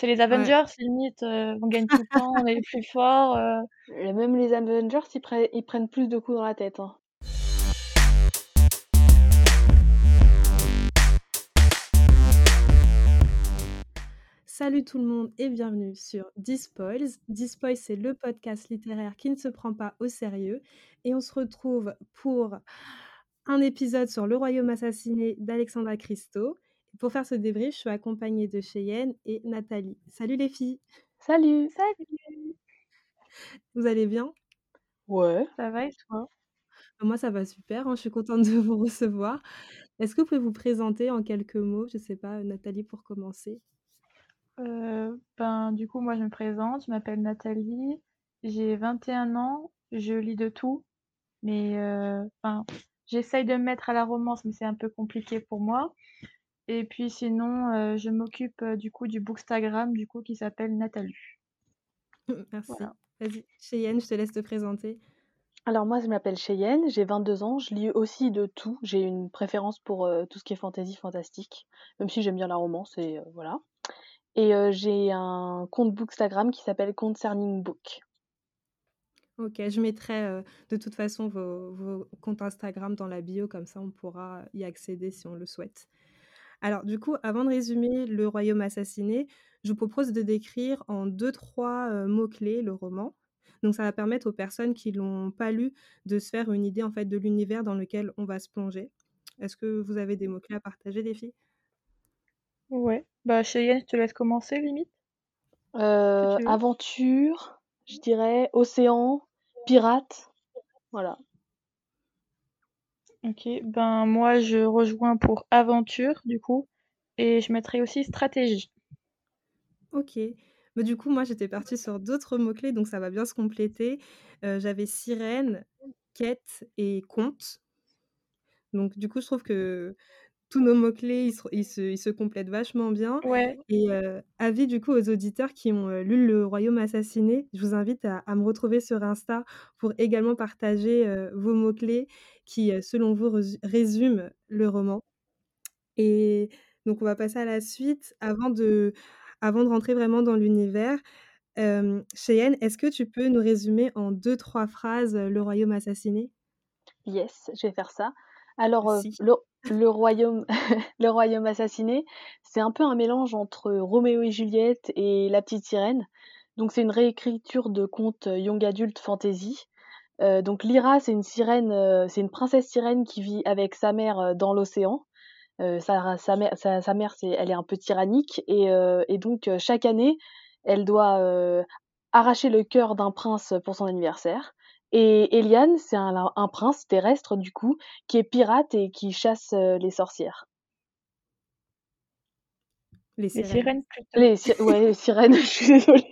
C'est les Ouais. Avengers limite, heu, on gagne tout le temps, on est les plus forts, Et même les Avengers, ils prennent ils prennent plus de coups dans la tête, hein. Salut tout le monde et bienvenue sur Dispoils. Dispoils, c'est le podcast littéraire qui ne se prend pas au sérieux et on se retrouve pour un épisode sur Le Royaume assassiné d'Alexandra Christo. Pour faire ce débrief, je suis accompagnée de Cheyenne et Nathalie. Salut les filles, Salut! Salut! vous allez bien? Ouais. Ça va et toi? Moi ça va super, hein, je suis contente de vous recevoir. Est-ce que vous pouvez vous présenter en quelques mots? Je sais pas, Nathalie pour commencer. Heu, ben, du coup, moi je me présente, je m'appelle Nathalie, j'ai 21 ans, je lis de tout, mais enfin, j'essaye de me mettre à la romance, mais c'est un peu compliqué pour moi. Et puis sinon, heu, je m'occupe, heu, du coup du bookstagram du coup qui s'appelle Natalu. Merci. Voilà. Vas-y, Cheyenne, je te laisse te présenter. Alors moi, je m'appelle Cheyenne, j'ai 22 ans, je lis aussi de tout. J'ai une préférence pour euh, tout ce qui est fantasy, fantastique, même si j'aime bien la romance et euh, voilà. Et euh, j'ai un compte Bookstagram qui s'appelle Concerning Book. Ok, je mettrai euh, de toute façon vos, vos comptes Instagram dans la bio, comme ça on pourra y accéder si on le souhaite. Alors du coup, avant de résumer Le Royaume assassiné, je vous propose de décrire en deux, trois euh, mots-clés le roman. Donc ça va permettre aux personnes qui l'ont pas lu de se faire une idée en fait de l'univers dans lequel on va se plonger. Est-ce que vous avez des mots-clés à partager, les filles? Ouais. Bah Cheyenne, je te laisse commencer limite. Euh, aventure, je dirais, océan, pirate, voilà. OK, ben moi je rejoins pour aventure du coup et je mettrai aussi stratégie. Ok. Mais du coup, moi, j'étais partie sur d'autres mots-clés, donc ça va bien se compléter. Euh, J'avais sirène, quête et conte. Donc, du coup, je trouve que tous nos mots-clés, ils se, ils se, ils se complètent vachement bien. Ouais, Et euh, avis du coup aux auditeurs qui ont euh, lu Le Royaume assassiné, je vous invite à, à me retrouver sur Insta pour également partager euh, vos mots-clés qui, selon vous, résument le roman. Et donc, on va passer à la suite. Avant de, avant de rentrer vraiment dans l'univers, Cheyenne, est-ce que tu peux nous résumer en deux, trois phrases Le Royaume assassiné? Yes, je vais faire ça. Alors, euh, le, le royaume, le royaume assassiné, c'est un peu un mélange entre Roméo et Juliette et La Petite Sirène. Donc, c'est une réécriture de contes young adult fantasy. Euh, donc, Lyra, c'est une sirène, euh, c'est une princesse sirène qui vit avec sa mère euh, dans l'océan. Euh, sa, mère, elle est un peu tyrannique et, euh, et donc euh, chaque année, elle doit euh, arracher le cœur d'un prince pour son anniversaire. Et Eliane, c'est un, un prince terrestre du coup, qui est pirate et qui chasse euh, les sorcières. Les les sirènes. sirènes plutôt. Les, si- ouais, les sirènes, je suis désolée.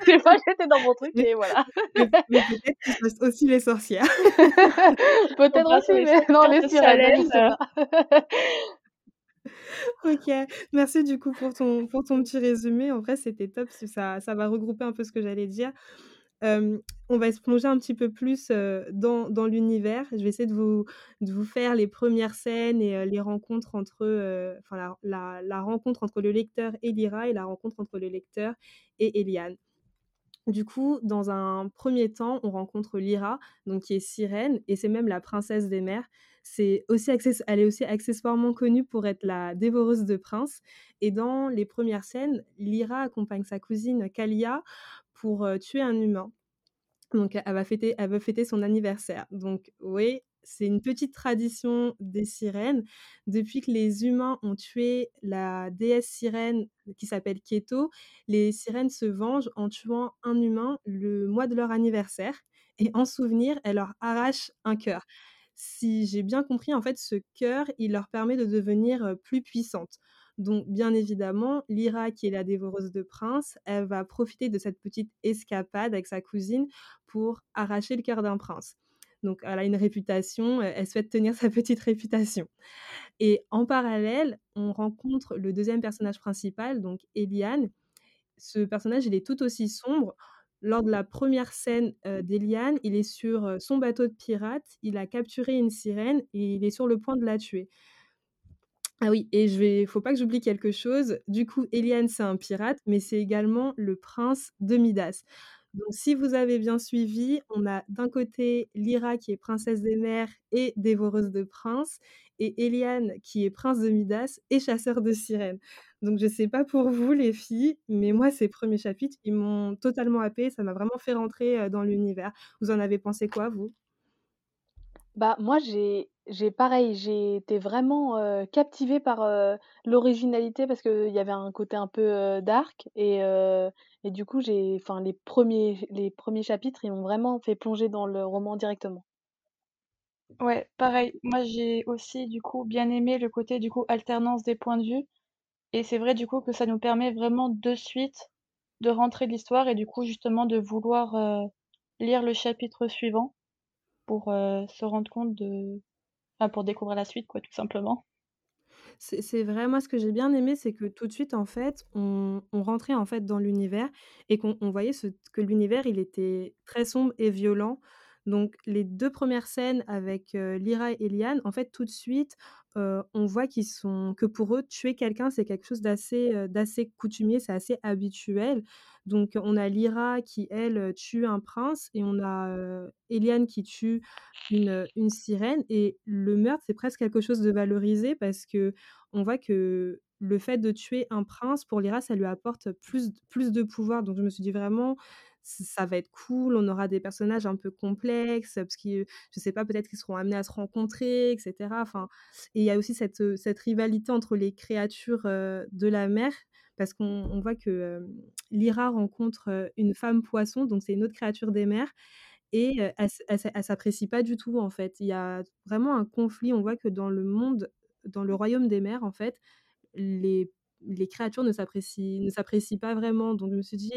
Je sais pas, j'étais dans mon truc et voilà. Mais, mais peut-être qu'ils chassent aussi les sorcières. Peut-être aussi, les mais non, les sirènes, je Salem, sais pas. Ok, merci du coup pour ton, pour ton petit résumé. En vrai, c'était top, ça, ça va regrouper un peu ce que j'allais dire. On va se plonger un petit peu plus dans, dans l'univers. Je vais essayer de vous, de vous faire les premières scènes et les rencontres entre, enfin la, rencontre entre le lecteur et Lyra et la rencontre entre le lecteur et Eliane. Du coup, dans un premier temps, on rencontre Lyra, donc qui est sirène, et c'est même la princesse des mers. C'est aussi elle est aussi accessoirement connue pour être la dévoreuse de princes. Et dans les premières scènes, Lyra accompagne sa cousine Kalia pour tuer un humain. Donc, elle va fêter, elle veut fêter son anniversaire. Donc, oui, c'est une petite tradition des sirènes. Depuis que les humains ont tué la déesse sirène qui s'appelle Keto, les sirènes se vengent en tuant un humain le mois de leur anniversaire. Et en souvenir, elles leur arrachent un cœur. Si j'ai bien compris, en fait, ce cœur, il leur permet de devenir plus puissantes. Donc, bien évidemment, Lyra, qui est la dévoreuse de princes, elle va profiter de cette petite escapade avec sa cousine pour arracher le cœur d'un prince. Donc, elle a une réputation, elle souhaite tenir sa petite réputation. Et en parallèle, on rencontre le deuxième personnage principal, donc Eliane. Ce personnage, il est tout aussi sombre. Lors de la première scène euh, d'Eliane, il est sur euh, son bateau de pirate, il a capturé une sirène et il est sur le point de la tuer. Ah oui et je vais faut pas que j'oublie quelque chose. Du coup, Eliane, c'est un pirate, mais c'est également le prince de Midas. Donc si vous avez bien suivi, on a d'un côté Lyra qui est princesse des mers et dévoreuse de princes et Eliane qui est prince de Midas et chasseur de sirènes. Donc je sais pas pour vous les filles, mais moi ces premiers chapitres, ils m'ont totalement happée, ça m'a vraiment fait rentrer, heu, dans l'univers. Vous en avez pensé quoi vous? Bah, moi, j'ai j'ai pareil, j'ai été vraiment, captivée par, l'originalité parce qu'il y avait un côté un peu, dark et et du coup, j'ai enfin les premiers les premiers chapitres, ils m'ont vraiment fait plonger dans le roman directement. Ouais, pareil. Moi, j'ai aussi, du coup, bien aimé le côté, du coup, alternance des points de vue et c'est vrai, du coup, que ça nous permet vraiment de suite de rentrer de l'histoire et du coup, justement, de vouloir, lire le chapitre suivant pour, heu, se rendre compte de pour découvrir la suite, quoi, tout simplement. C'est vrai, moi ce que j'ai bien aimé, c'est que tout de suite en fait, on on rentrait en fait dans l'univers et qu'on on voyait ce que l'univers il était très sombre et violent. Donc les 2 premières scènes avec, Lyra et Liane, en fait tout de suite, on voit qu'ils sont que pour eux, tuer quelqu'un, c'est quelque chose d'assez, d'assez coutumier, c'est assez habituel. Donc on a Lyra qui elle, tue un prince et on a, Eliane qui tue une, une sirène et le meurtre, c'est presque quelque chose de valorisé parce que on voit que le fait de tuer un prince, pour Lyra, ça lui apporte plus plus de pouvoir. Donc je me suis dit vraiment: «Ç ça va être cool, on aura des personnages un peu complexes», parce que je sais pas, peut-être qu'ils seront amenés à se rencontrer et cetera. Enfin et il y a aussi cette, heu, cette rivalité entre les créatures, heu, de la mer parce qu'on on voit que, hem, Lyra rencontre, une femme poisson, donc c'est une autre créature des mers et elle elle elle s'apprécie pas du tout, en fait. Il y a vraiment un conflit. On voit que dans le monde dans le royaume des mers, en fait, les les créatures ne s'apprécient ne s'apprécient pas vraiment. Donc je me suis dit: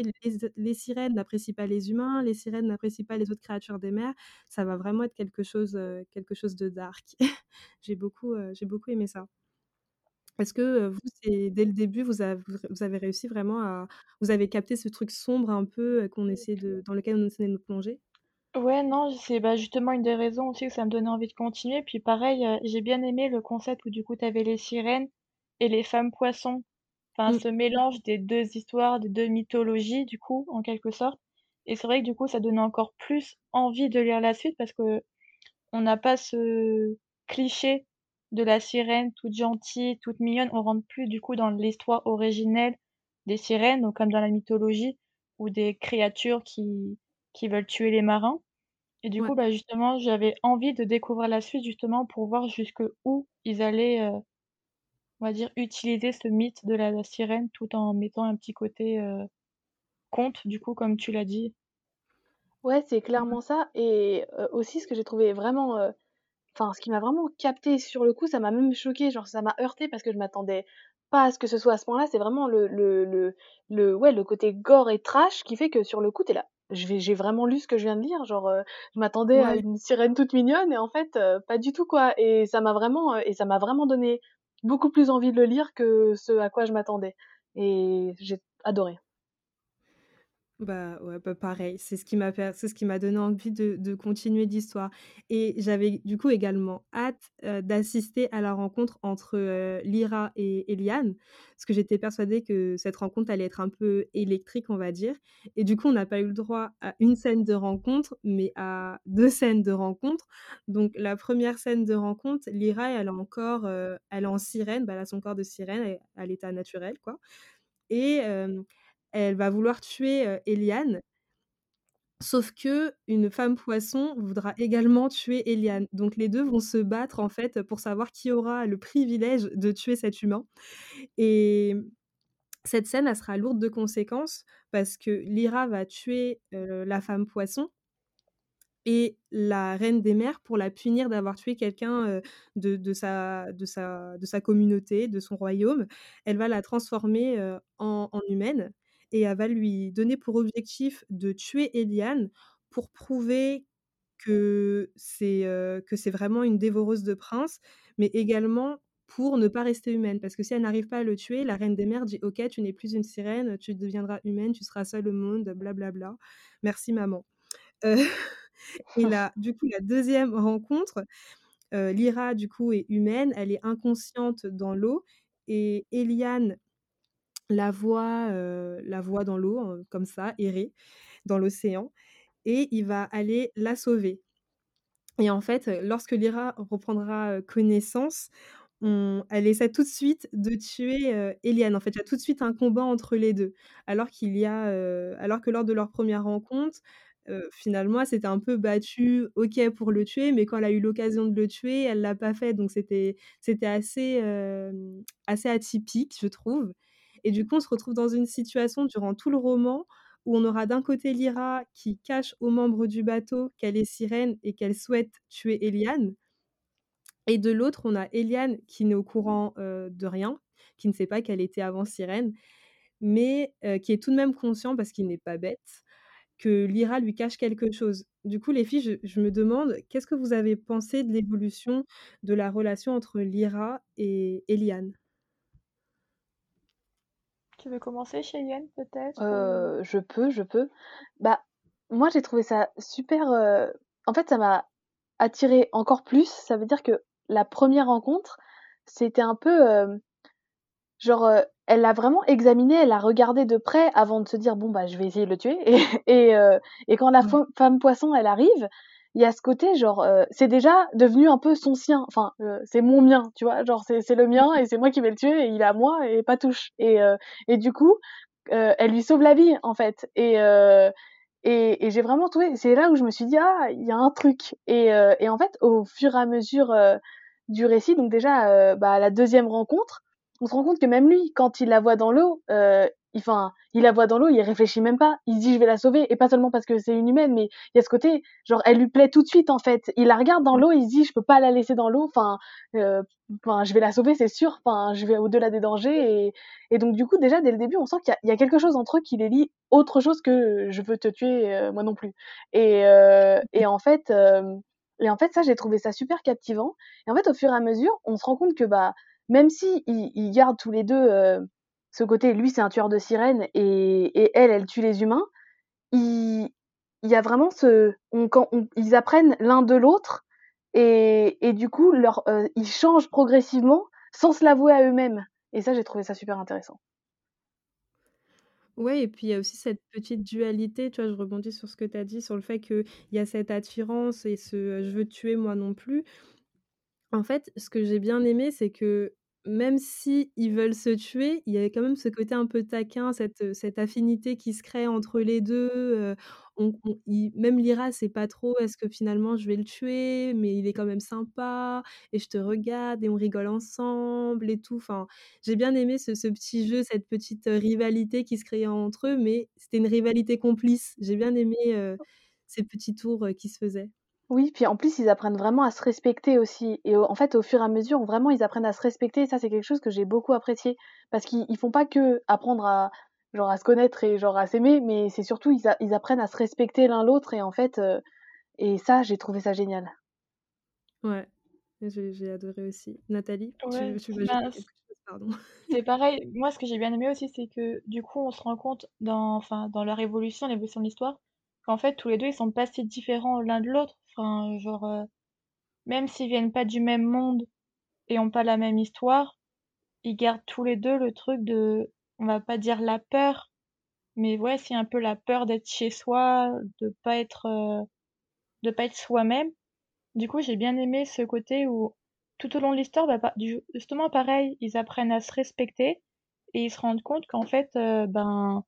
«Les sirènes n'apprécient pas les humains, les sirènes n'apprécient pas les autres créatures des mers». Ça va vraiment être quelque chose, heu, quelque chose de dark. J'ai beaucoup, heu, j'ai beaucoup aimé ça. Est-ce que, heu, vous, c'est dès le début, vous avez vous avez réussi vraiment à vous avez capté ce truc sombre un peu, qu'on essaie de dans lequel on essaie de nous plonger? Ouais, non, c'est, bah, justement une des raisons aussi que ça me donnait envie de continuer. Puis pareil, j'ai bien aimé le concept où du coup tu avais les sirènes et les femmes poissons. Enfin, Mmh. ce mélange des 2 histoires, des 2 mythologies du coup, en quelque sorte. Et c'est vrai que du coup, ça donnait encore plus envie de lire la suite parce qu'on n'a pas ce cliché de la sirène toute gentille, toute mignonne. On rentre plus du coup dans l'histoire originelle des sirènes, donc comme dans la mythologie, ou des créatures qui qui veulent tuer les marins. Et du Ouais. coup, bah, justement, j'avais envie de découvrir la suite justement pour voir jusqu'où ils allaient, heu, on va dire utiliser ce mythe de la la sirène tout en mettant un petit côté, heu, conte du coup comme tu l'as dit? Ouais, c'est Ouais. clairement ça et heu, aussi ce que j'ai trouvé vraiment, heu Enfin, ce qui m'a vraiment captée sur le coup, ça m'a même choquée, genre ça m'a heurtée parce que je m'attendais pas à ce que ce soit à ce point-là. C'est vraiment le le le le ouais, le côté gore et trash qui fait que sur le coup, tu es là: «Je vais j'ai vraiment lu ce que je viens de lire?» genre, je m'attendais à une sirène toute mignonne et en fait, pas du tout quoi et ça m'a vraiment, et ça m'a vraiment donné beaucoup plus envie de le lire que ce à quoi je m'attendais et j'ai adoré. Bah, ouais, bah, pareil, c'est ce qui m'a c'est ce qui m'a donné envie de de continuer l'histoire et j'avais du coup également hâte, d'assister à la rencontre entre, heu, Lyra et et Liane, parce que j'étais persuadée que cette rencontre allait être un peu électrique, on va dire et du coup, on n'a pas eu le droit à une scène de rencontre, mais à 2 scènes de rencontre. Donc la première scène de rencontre, Lyra, elle a encore, elle est en sirène, bah, elle a son corps de sirène, à l'état naturel, quoi et elle va vouloir tuer, Eliane, sauf qu'une femme poisson voudra également tuer Eliane. Donc les 2 vont se battre, en fait, pour savoir qui aura le privilège de tuer cet humain. Et cette scène, sera lourde de conséquences parce que Lyra va tuer, la femme poisson et la reine des mers, pour la punir d'avoir tué quelqu'un, de sa communauté, de son royaume, elle va la transformer, en humaine et elle va lui donner pour objectif de tuer Eliane pour prouver que c'est, que c'est vraiment une dévoreuse de princes, mais également pour ne pas rester humaine. Parce que si elle n'arrive pas à le tuer, la reine des mers dit: «OK, tu n'es plus une sirène, tu deviendras humaine, tu seras seule au monde, blablabla. Merci maman». Heu Et là, du coup, la deuxième rencontre, Lyra, du coup, est humaine, elle est inconsciente dans l'eau et Eliane la voit, la voit dans l'eau, heu, comme ça, errer dans l'océan et il va aller la sauver. Et en fait, lorsque Lyra reprendra, connaissance, on elle essaie tout de suite de tuer, Eliane. En fait, il y a tout de suite un combat entre les 2. Alors y a, alors que lors de leur première rencontre, finalement, elle s'était un peu battue, OK, pour le tuer, mais quand elle a eu l'occasion de le tuer, elle l'a pas fait. Donc c'était assez atypique, je trouve. Et du coup, on se retrouve dans une situation durant tout le roman où on aura d'un côté Lyra qui cache aux membres du bateau qu'elle est sirène et qu'elle souhaite tuer Eliane. Et de l'autre, on a Eliane qui n'est au courant, heu, de rien, qui ne sait pas qu'elle était avant sirène, mais heu, qui est tout de même conscient, parce qu'il n'est pas bête, que Lyra lui cache quelque chose. Du coup, les filles, je me demande, qu'est-ce que vous avez pensé de l'évolution de la relation entre Lyra et Eliane? Tu veux commencer, Cheyenne, peut-être Heu, je peux, je peux. Bah, moi, j'ai trouvé ça super, heu en fait, ça m'a attirée encore plus. Ça veut dire que la première rencontre, c'était un peu, hem, genre, elle l'a vraiment examiné, elle l'a regardé de près avant de se dire: «Bon, bah, je vais essayer de le tuer» et et heu et quand la fem femme poisson, elle arrive, il y a ce côté genre, heu, c'est déjà devenu un peu son sien, enfin, heu, c'est mon mien, tu vois? Genre c'est c'est le mien et c'est moi qui vais le tuer et il est à moi et pas touche. Et heu et du coup, heu, elle lui sauve la vie, en fait. Et heu et et j'ai vraiment trouvé c'est là où je me suis dit: «Ah, il y a un truc» et heu et en fait, au fur et à mesure, du récit, donc déjà, bah, la deuxième rencontre, on se rend compte que même lui, quand il la voit dans l'eau, enfin, il la voit dans l'eau, il réfléchit même pas. Il se dit: «Je vais la sauver» et pas seulement parce que c'est une humaine, mais il y a ce côté, genre, elle lui plaît tout de suite, en fait. Il la regarde dans l'eau, il se dit: «Je peux pas la laisser dans l'eau, enfin, heu, enfin, je vais la sauver, c'est sûr, enfin, je vais au-delà des dangers» et et donc du coup, déjà, dès le début, on sent qu'il y a il y a quelque chose entre eux qui les lie. Autre chose que: «Je veux te tuer, heu, moi non plus» et heu et en fait, hem et en fait, ça, j'ai trouvé ça super captivant. Et en fait, au fur et à mesure, on se rend compte que, bah, même si ils ils gardent tous les 2, heu, ce côté, lui, c'est un tueur de sirènes et et elle, elle tue les humains, il il y a vraiment ce on quand ils apprennent l'un de l'autre et et du coup, leur, heu, ils changent progressivement sans se l'avouer à eux-mêmes et ça, j'ai trouvé ça super intéressant. Ouais et puis il y a aussi cette petite dualité, tu vois? Je rebondis sur ce que tu as dit, sur le fait qu'il y a cette attirance et ce, heu: «Je veux tuer, moi non plus». En fait, ce que j'ai bien aimé, c'est que même s'ils veulent se tuer, il y avait quand même ce côté un peu taquin, cette, heu, cette affinité qui se crée entre les 2, heu, on on ils même Lyra sait pas trop, est-ce que finalement je vais le tuer? Mais il est quand même sympa et je te regarde et on rigole ensemble et tout. Enfin, j'ai bien aimé ce ce petit jeu, cette petite, heu, rivalité qui se créait entre eux, mais c'était une rivalité complice. J'ai bien aimé, heu, ces petits tours, qui se faisaient. Oui, puis en plus, ils apprennent vraiment à se respecter aussi et au en fait, au fur et à mesure, vraiment, ils apprennent à se respecter et ça, c'est quelque chose que j'ai beaucoup apprécié parce qu'ils ils font pas qu'apprendre à genre à se connaître et genre à s'aimer, mais c'est surtout ils a ils apprennent à se respecter l'un l'autre et en fait, heu et ça, j'ai trouvé ça génial. Ouais, j'ai j'ai adoré aussi. Nathalie, tu Ouais, tu veux ajouter c quelque chose? Pardon. c'est pareil. Moi, ce que j'ai bien aimé aussi, c'est que, du coup, on se rend compte dans enfin, dans leur évolution, l'évolution de l'histoire, qu'en fait, tous les 2 ils sont pas si différents l'un de l'autre. Enfin, genre, heu, même s'ils viennent pas du même monde et ont pas la même histoire, ils gardent tous les 2 le truc de on va pas dire la peur, mais ouais, si un peu la peur d'être chez soi, de pas être, heu, de pas être soi-même. Du coup, j'ai bien aimé ce côté où tout au long de l'histoire, bah, justement pareil, ils apprennent à se respecter et ils se rendent compte qu'en fait, ben,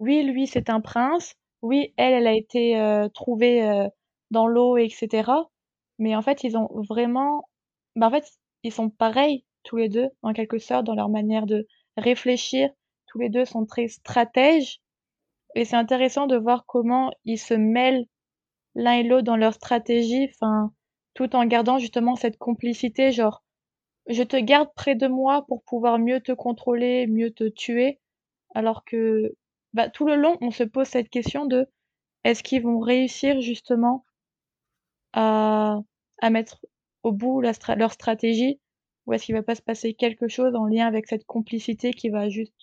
oui, lui, c'est un prince, oui, elle, elle a été, trouvée, dans l'eau et cetera. Mais en fait, ils ont vraiment bah, en fait, ils sont pareils tous les 2 en quelque sorte dans leur manière de réfléchir. Tous les 2 sont très stratèges et c'est intéressant de voir comment ils se mêlent l'un et l'autre dans leur stratégie, enfin, tout en gardant justement cette complicité, genre: «Je te garde près de moi pour pouvoir mieux te contrôler, mieux te tuer», alors que, bah, tout le long, on se pose cette question de: «Est-ce qu'ils vont réussir justement à à mettre au bout la stra leur stratégie? Ou est-ce qu'il va pas se passer quelque chose en lien avec cette complicité qui va juste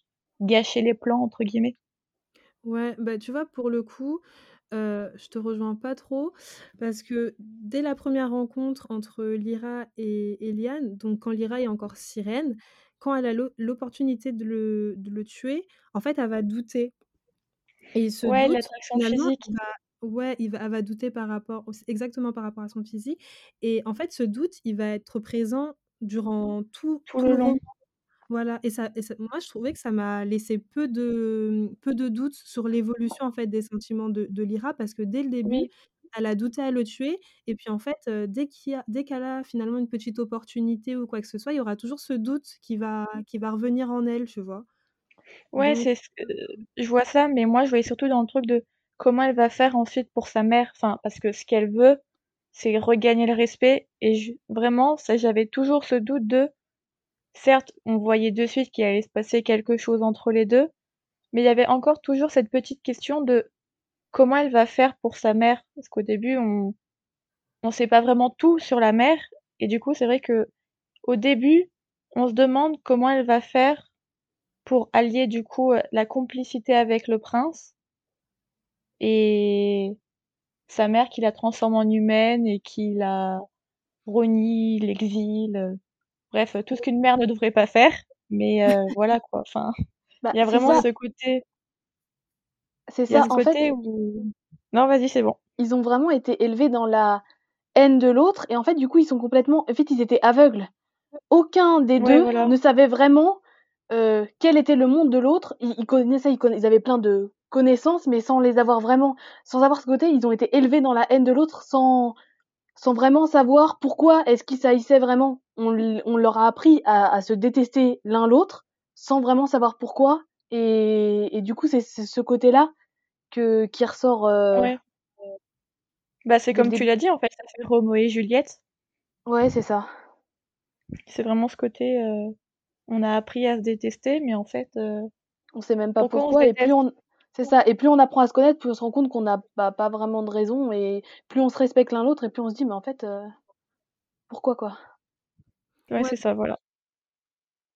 "gâcher les plans" entre guillemets?» Ouais, bah, tu vois, pour le coup, Heu, je te rejoins pas trop parce que dès la première rencontre entre Lyra et et donc quand Lyra est encore sirène, quand elle a l'o l'opportunité de le de le tuer, en fait, elle va douter et ce Ouais, doute, finalement, va ouais, il va elle va douter par rapport exactement par rapport à son physique et en fait, ce doute, il va être présent durant tout Tout tout le long. Voilà et ça et ça moi, je trouvais que ça m'a laissé peu de, peu de doutes sur l'évolution, en fait, des sentiments de de Lyra parce que dès le début, Oui. elle a douté à le tuer et puis, en fait, heu, dès qu'il y a qu'elle a finalement une petite opportunité ou quoi que ce soit, il y aura toujours ce doute qui va qui va revenir en elle, tu vois? Ouais, c'est ce que je vois ça, mais moi, je voyais surtout dans le truc de comment elle va faire ensuite pour sa mère? Enfin, parce que ce qu'elle veut, c'est regagner le respect et vraiment, ça j'avais toujours ce doute de certes, on voyait de suite qu'il allait se passer quelque chose entre les 2, mais il y avait encore toujours cette petite question de comment elle va faire pour sa mère? Parce qu'au début, on on sait pas vraiment tout sur la mère et du coup, c'est vrai qu'au début, on se demande comment elle va faire pour allier du coup, heu, la complicité avec le prince et sa mère qui la transforme en humaine et qui la renie, l'exile, heu, bref, tout ce qu'une mère ne devrait pas faire, mais heu, voilà quoi, enfin, Bah, il y a vraiment ça. ce côté C'est ça, ce en fait côté où non, vas-y, c'est bon. ils ont vraiment été élevés dans la haine de l'autre et en fait, du coup, ils sont complètement en fait, ils étaient aveugles. Aucun des Ouais, 2 voilà. ne savait vraiment, quel était le monde de l'autre. Ils ils connaissaient, ils ils avaient plein de connaissances, mais sans les avoir vraiment sans avoir ce côté, ils ont été élevés dans la haine de l'autre sans sans vraiment savoir pourquoi est-ce qu'ils s'haïssaient vraiment. On on leur a appris à à se détester l'un l'autre, sans vraiment savoir pourquoi et et du coup, c'est ce côté-là que qui ressort, heu Ouais. Bah, c'est comme tu l'as dit, en fait, ça fait Roméo et Juliette. Ouais, c'est ça. C'est vraiment ce côté, heu, on a appris à se détester, mais en fait, heu, On sait même pas pourquoi pourquoi et plus on c'est ça et plus on apprend à se connaître, plus on se rend compte qu'on n'a, bah, pas vraiment de raison et plus on se respecte l'un l'autre et plus on se dit: «Mais en fait, heu, pourquoi quoi?» Ouais, ouais, c'est ça, voilà.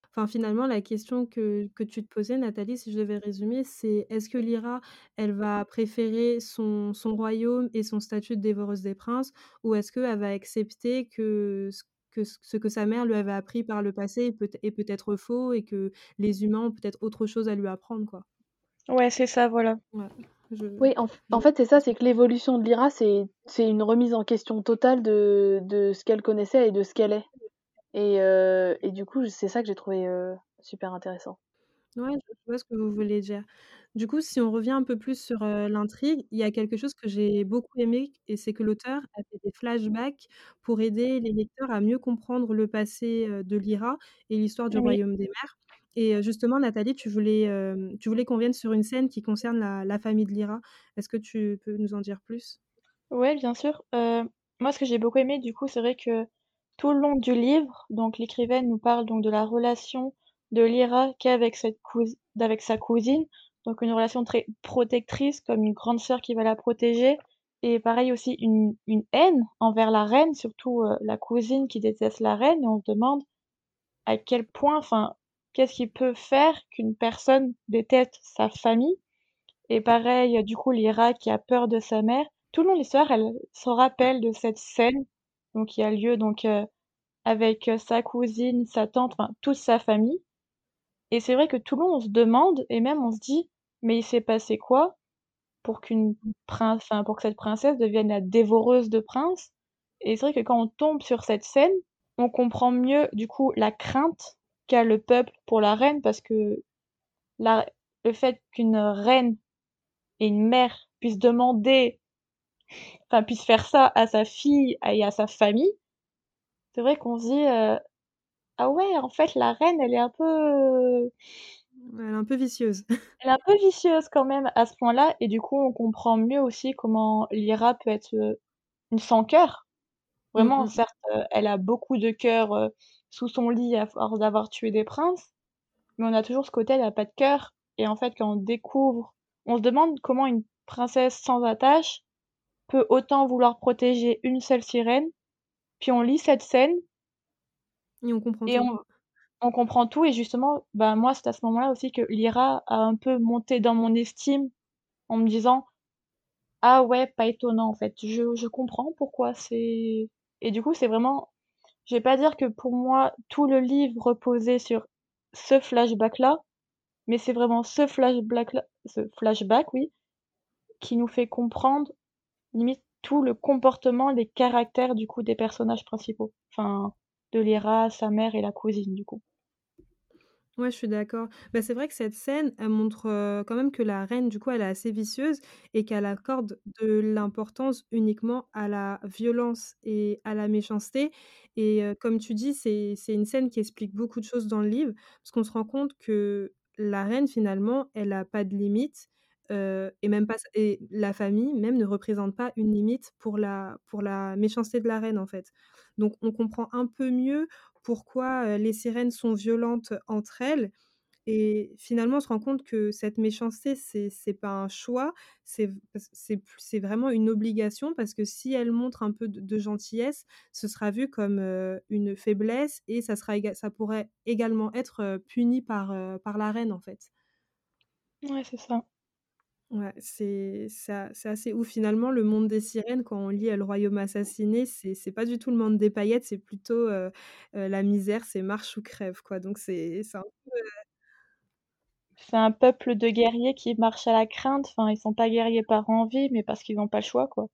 enfin, finalement, la question que que tu te posais, Nathalie, si je devais résumer, c'est est-ce que Lyra, elle va préférer son son royaume et son statut de dévoreuse des princes ou est-ce qu'elle va accepter que ce que ce que sa mère lui avait appris par le passé est peut est peut-être faux et que les humains ont peut-être autre chose à lui apprendre, quoi? Ouais, c'est ça, voilà. Ouais, je Oui, en en fait, c'est ça, c'est que l'évolution de Lyra, c'est c'est une remise en question totale de de ce qu'elle connaissait et de ce qu'elle est et heu et du coup, c'est ça que j'ai trouvé, heu, super intéressant. Ouais, je vois ce que vous voulez dire. Du coup, si on revient un peu plus sur, heu, l'intrigue, il y a quelque chose que j'ai beaucoup aimé et c'est que l'auteur a fait des flashbacks pour aider les lecteurs à mieux comprendre le passé, de Lyra et l'histoire du Oui. royaume des mers et justement, Nathalie, tu voulais, voulais qu'on vienne sur une scène qui concerne la famille de Lyra. Est-ce que tu peux nous en dire plus? Ouais, bien sûr. Moi, ce que j'ai beaucoup aimé, du coup, c'est vrai que tout le long du livre, donc l'écrivaine nous parle donc de la relation de Lyra qu'a avec cette d'avec sa cousine, donc une relation très protectrice, comme une grande sœur qui va la protéger et pareil aussi une haine envers la reine, surtout, la cousine qui déteste la reine et on se demande à quel point enfin, qu'est-ce qui peut faire qu'une personne déteste sa famille? Et pareil, du coup, Lyra qui a peur de sa mère. Tout le long de l'histoire, elle se rappelle de cette scène, donc qui a lieu donc, heu, avec, heu, sa cousine, sa tante, enfin toute sa famille et c'est vrai que tout le long, on se demande et même on se dit: «Mais il s'est passé quoi pour pour que cette princesse devienne la dévoreuse de princes?» et c'est vrai que quand on tombe sur cette scène, on comprend mieux, du coup, la crainte qu'a le peuple pour la reine parce que la le fait qu'une reine et une mère puisse demander enfin, puisse faire ça à sa fille et à sa famille, c'est vrai qu'on se dit, heu: «Ah ouais, en fait, la reine, elle est un peu Elle est un peu vicieuse. elle est un peu vicieuse quand même à ce point-là» et du coup, on comprend mieux aussi comment Lyra peut être, heu, une sans cœur. Mmh Vraiment, certes, heu, elle a beaucoup de cœur, sous son lit à force d'avoir tué des princes, mais on a toujours ce côté, elle a pas de cœur. Et en fait, quand on découvre on se demande comment une princesse sans attache peut autant vouloir protéger une seule sirène, puis on lit cette scène. Et on comprend et tout, on on comprend tout. Et justement, bah, moi, c'est à ce moment-là aussi que Lyra a un peu monté dans mon estime en me disant ah ouais, pas étonnant en fait. Je je comprends pourquoi c'est et du coup, c'est vraiment je vais pas dire que pour moi, tout le livre reposait sur ce flashback-là, mais c'est vraiment ce flashback-là ce flashback, oui, qui nous fait comprendre limite tout le comportement, les caractères du coup des personnages principaux. Enfin, de Lyra, sa mère et la cousine du coup. Ouais, je suis d'accord. Bah, c'est vrai que cette scène, montre, quand même que la reine, du coup, elle est assez vicieuse et qu'elle accorde de l'importance uniquement à la violence et à la méchanceté et comme tu dis, c'est c'est une scène qui explique beaucoup de choses dans le livre, parce qu'on se rend compte que la reine, finalement, elle a pas de limite, et même pas et la famille même ne représente pas une limite pour la pour la méchanceté de la reine, en fait. Donc on comprend un peu mieux pourquoi, les sirènes sont violentes entre elles et finalement, on se rend compte que cette méchanceté, c'est c'est pas un choix, c'est vraiment une obligation parce que si elles montrent un peu de gentillesse, ce sera vu comme, une faiblesse et ça sera ça pourrait également être, puni par, par la reine, en fait. Ouais, c'est ça. Ouais, c'est c'est a c'est assez ouf. Finalement, le monde des sirènes, quand on lit, heu, Le Royaume assassiné, c'est pas du tout le monde des paillettes, c'est plutôt, heu heu, la misère, c'est marche ou crève, quoi. Donc c'est c'est un peu, C'est un peuple de guerriers qui marche à la crainte, enfin, ils sont pas guerriers par envie, mais parce qu'ils ont pas le choix, quoi.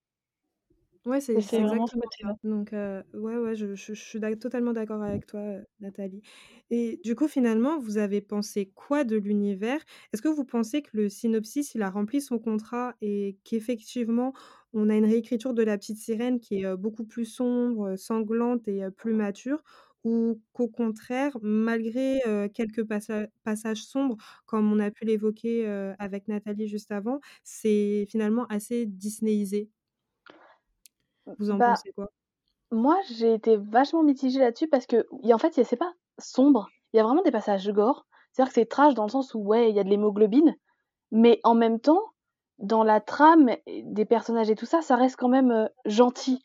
Ouais, c'est c'est c'est vraiment ce exactement côté-là. Donc heu, ouais, ouais, je je je suis totalement d'accord avec toi, heu, Nathalie. Et du coup, finalement, vous avez pensé quoi de l'univers? Est-ce que vous pensez que le synopsis, il a rempli son contrat et qu'effectivement, on a une réécriture de La Petite Sirène qui est, heu, beaucoup plus sombre, sanglante et plus mature? Ou qu'au contraire, malgré, quelques passa passages sombres, comme on a pu l'évoquer, avec Nathalie juste avant, c'est finalement assez disneyisé? Vous en bah, pensez quoi? moi, j'ai été vachement mitigée là-dessus parce qu'il y a en fait, c'est pas sombre, il y a vraiment des passages gore. C'est-à-dire que c'est trash dans le sens où, ouais, il y a de l'hémoglobine, mais en même temps, dans la trame des personnages et tout ça, ça reste quand même, heu, gentil.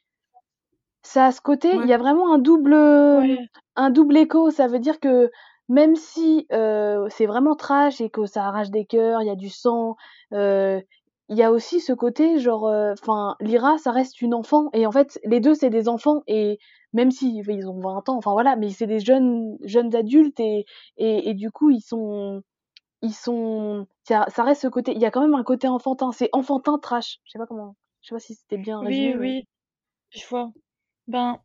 Ça a ce côté, il Ouais. y a vraiment un double, Ouais. un double écho. Ça veut dire que même si, heu, c'est vraiment trash et que ça arrache des cœurs, il y a du sang, heu, il y a aussi ce côté genre, heu, enfin, Lyra, ça reste une enfant et en fait, les 2 c'est des enfants et même si ils ont 20 ans, enfin voilà, mais c'est des jeunes jeunes adultes et et et du coup, ils sont ils sont ça ça reste ce côté il y a quand même un côté enfantin, c'est enfantin trash. Je sais pas comment je sais pas si c'était bien Oui, résumé, mais oui, je vois. Ben,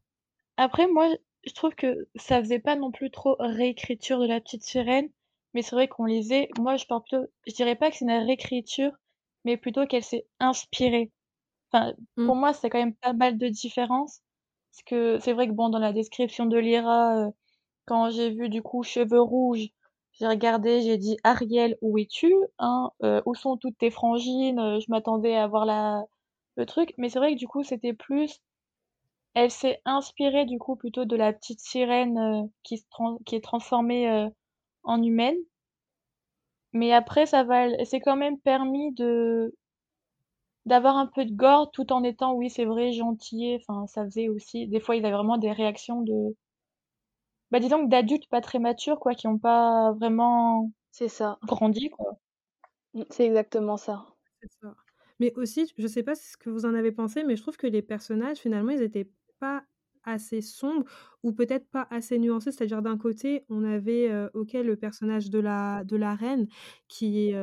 après moi, je trouve que ça faisait pas non plus trop réécriture de La Petite Sirène, mais c'est vrai qu'on lisait moi je parle plutôt je dirais pas que c'est une réécriture, mais plutôt qu'elle s'est inspirée. Enfin, Mmh. pour moi, c'est quand même pas mal de différence, parce que c'est vrai que bon, dans la description de Lyra, heu, quand j'ai vu du coup cheveux rouges, j'ai regardé, j'ai dit: «Ariel, où es-tu?» hein, heu, «Où sont toutes tes frangines?» heu, je m'attendais à voir la le truc, mais c'est vrai que du coup, c'était plus elle s'est inspirée du coup plutôt de la petite sirène, qui se qui est transformée, en humaine mais après ça va s'est quand même permis de d'avoir un peu de gore tout en étant, oui, c'est vrai, gentillet, enfin, ça faisait aussi des fois, il avait vraiment des réactions de bah, disons que d'adultes pas très matures, quoi, qui ont pas vraiment c'est ça. grandi, quoi. Mmh, c'est exactement ça. C'est ça. Mais aussi, je sais pas ce que vous en avez pensé, mais je trouve que les personnages, finalement, ils étaient pas assez sombres ou peut-être pas assez nuancés. C'est-à-dire d'un côté, on avait, OK, le personnage de la de la reine qui est,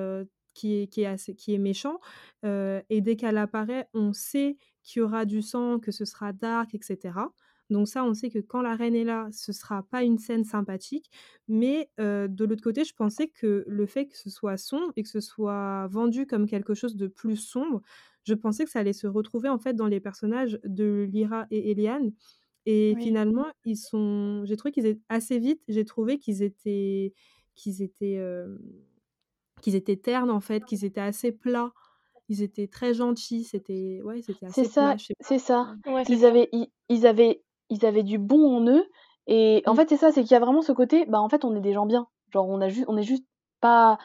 qui est qui est assez qui est méchant, et dès qu'elle apparaît, on sait qu'il y aura du sang, que ce sera dark et cetera. Donc ça, on sait que quand la reine est là, ce sera pas une scène sympathique. Mais de l'autre côté, je pensais que le fait que ce soit sombre et que ce soit vendu comme quelque chose de plus sombre, je pensais que ça allait se retrouver, en fait, dans les personnages de Lyra et Eliane et Oui. finalement, ils sont j'ai trouvé qu'ils é assez vite, j'ai trouvé qu'ils étaient qu'ils étaient, hem, qu'ils étaient ternes, en fait, qu'ils étaient assez plats. Ils étaient très gentils, c'était ouais, c'était C'est assez plat, ça, c'est ça. Ouais. C'est Ils avaient ils ils avaient ils avaient du bon en eux et en Mmh. fait, c'est ça, c'est qu'il y a vraiment ce côté, bah, en fait, on est des gens bien. Genre on a juste on est juste pas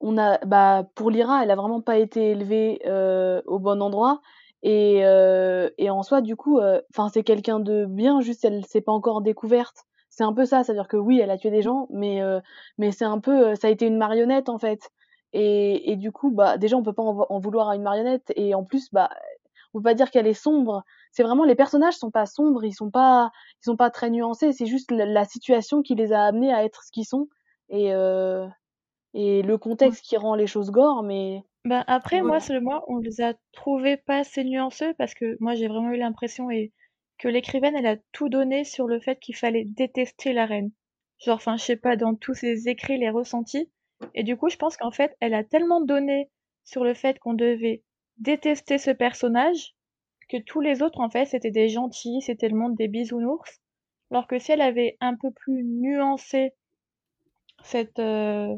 on a bah, pour Lyra, elle a vraiment pas été élevée, heu, au bon endroit et heu et en soi, du coup, heu, enfin, c'est quelqu'un de bien, juste elle s'est pas encore découverte. C'est un peu ça, c'est-à-dire que oui, elle a tué des gens, mais heu, mais c'est un peu, heu, ça a été une marionnette, en fait Et, et du coup, bah, déjà, on peut pas en, en vouloir à une marionnette. Et en plus, bah, on peut pas dire qu'elle est sombre. C'est vraiment les personnages sont pas sombres, ils sont pas, ils sont pas très nuancés. C'est juste la, la, situation qui les a amenés à être ce qu'ils sont et euh, et le contexte qui rend les choses gore. Mais ben après, voilà. moi, seulement, on les a trouvés pas assez nuanceux parce que moi, j'ai vraiment eu l'impression et que l'écrivaine, elle a tout donné sur le fait qu'il fallait détester la reine. Genre, enfin, je sais pas, dans tous ses écrits, les ressentis. Et du coup, je pense qu'en fait, elle a tellement donné sur le fait qu'on devait détester ce personnage que tous les autres, en fait, c'était des gentils, c'était le monde des bisounours. Alors que si elle avait un peu plus nuancé cette euh,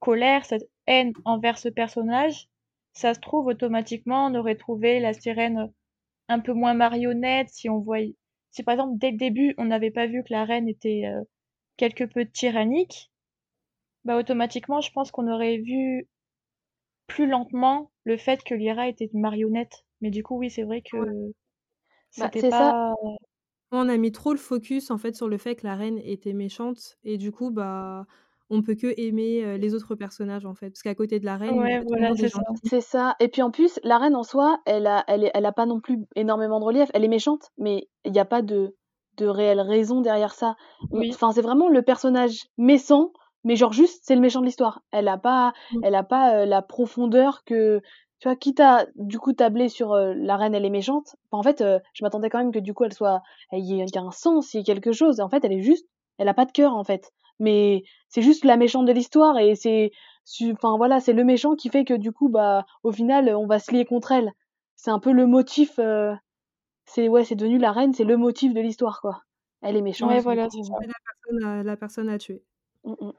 colère, cette haine envers ce personnage, ça se trouve, automatiquement, on aurait trouvé la sirène un peu moins marionnette, si on voyait... Si par exemple, dès le début, on n'avait pas vu que la reine était euh, quelque peu tyrannique, bah automatiquement, je pense qu'on aurait vu plus lentement le fait que Lyra était une marionnette. Mais du coup, oui, c'est vrai que ouais. c'était bah, pas. Ça. On a mis trop le focus en fait sur le fait que la reine était méchante et du coup, bah, on peut que aimer les autres personnages en fait, parce qu'à côté de la reine, ouais, voilà, c'est ça. Et puis en plus, la reine en soi, elle a, elle, est, elle a pas non plus énormément de relief. Elle est méchante, mais il n'y a pas de, de réelle raison derrière ça. Oui. Enfin, c'est vraiment le personnage méchant mais genre juste c'est le méchant de l'histoire. Elle a pas, mmh. elle a pas euh, la profondeur que tu vois. Quitte à du coup tabler sur euh, la reine, elle est méchante. Enfin, en fait, euh, je m'attendais quand même que du coup elle soit, il y ait un sens, il y ait quelque chose. En fait, elle est juste, elle a pas de cœur en fait. Mais c'est juste la méchante de l'histoire et c'est, enfin voilà, c'est le méchant qui fait que du coup bah au final on va se lier contre elle. C'est un peu le motif. c'est ouais, c'est devenu la reine, c'est le motif de l'histoire quoi. Elle est méchante. Ouais, voilà, c'est. La personne, à, la personne à tuer. Mmh, mmh.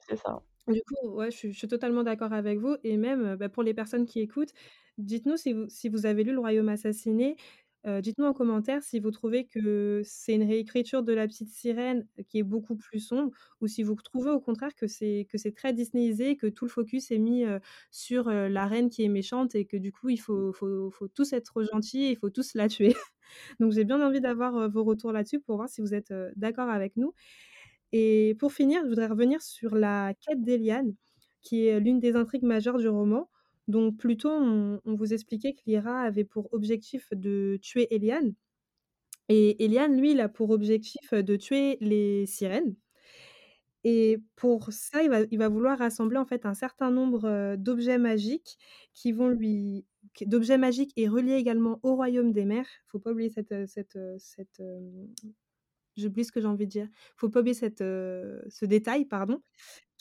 C'est ça. Du coup, ouais, je suis, je suis totalement d'accord avec vous. Et même bah, pour les personnes qui écoutent, dites-nous si vous, si vous avez lu Le Royaume assassiné. Dites-nous en commentaire si vous trouvez que c'est une réécriture de La Petite Sirène qui est beaucoup plus sombre, ou si vous trouvez au contraire que c'est très Disneyisé, que tout le focus est mis sur la reine qui est méchante et que du coup il faut, faut, faut tous être gentils, il faut tous la tuer. Donc j'ai bien envie d'avoir vos retours là-dessus pour voir si vous êtes d'accord avec nous. Et pour finir, je voudrais revenir sur la quête d'Eliane, qui est l'une des intrigues majeures du roman. Donc, plutôt, on, on vous expliquait que Lyra avait pour objectif de tuer Eliane. Et Eliane, lui, il a pour objectif de tuer les sirènes. Et pour ça, il va, vouloir rassembler en fait un certain nombre d'objets magiques qui vont lui d'objets magiques et reliés également au royaume des mers. Faut pas oublier cette, cette, cette, j'oublie ce que j'ai envie de dire. Faut pas oublier euh, ce détail, pardon,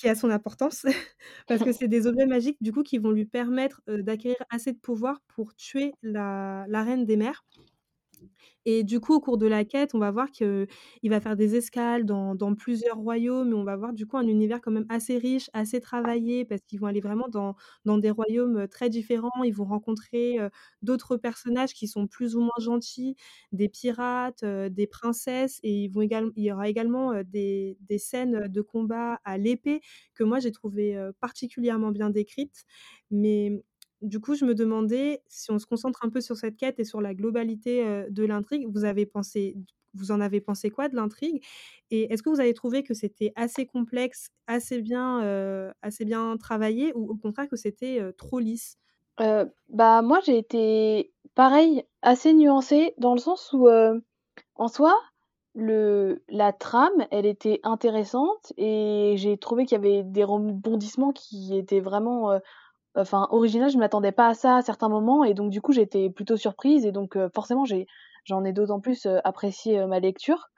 qui a son importance, parce que c'est des objets magiques, du coup, qui vont lui permettre euh, d'acquérir assez de pouvoir pour tuer la, la reine des mers. Et du coup, au cours de la quête, on va voir qu'il va faire des escales dans, plusieurs royaumes, et on va voir du coup un univers quand même assez riche, assez travaillé, parce qu'ils vont aller vraiment dans, des royaumes très différents. Ils vont rencontrer d'autres personnages qui sont plus ou moins gentils, des pirates, des princesses, et il y aura également des, des, scènes de combat à l'épée que moi j'ai trouvé particulièrement bien décrites. Mais du coup, je me demandais si on se concentre un peu sur cette quête et sur la globalité de l'intrigue, vous avez pensé, vous en avez pensé quoi de l'intrigue? Et est-ce que vous avez trouvé que c'était assez complexe, assez bien, assez bien travaillé, ou au contraire que c'était trop lisse? Bah moi, j'ai été pareil, assez nuancée dans le sens où, en soi, le la trame, elle était intéressante et j'ai trouvé qu'il y avait des rebondissements qui étaient vraiment enfin original, je m'attendais pas à ça à certains moments et donc du coup j'étais plutôt surprise et donc forcément j'ai j'en ai d'autant plus apprécié ma lecture.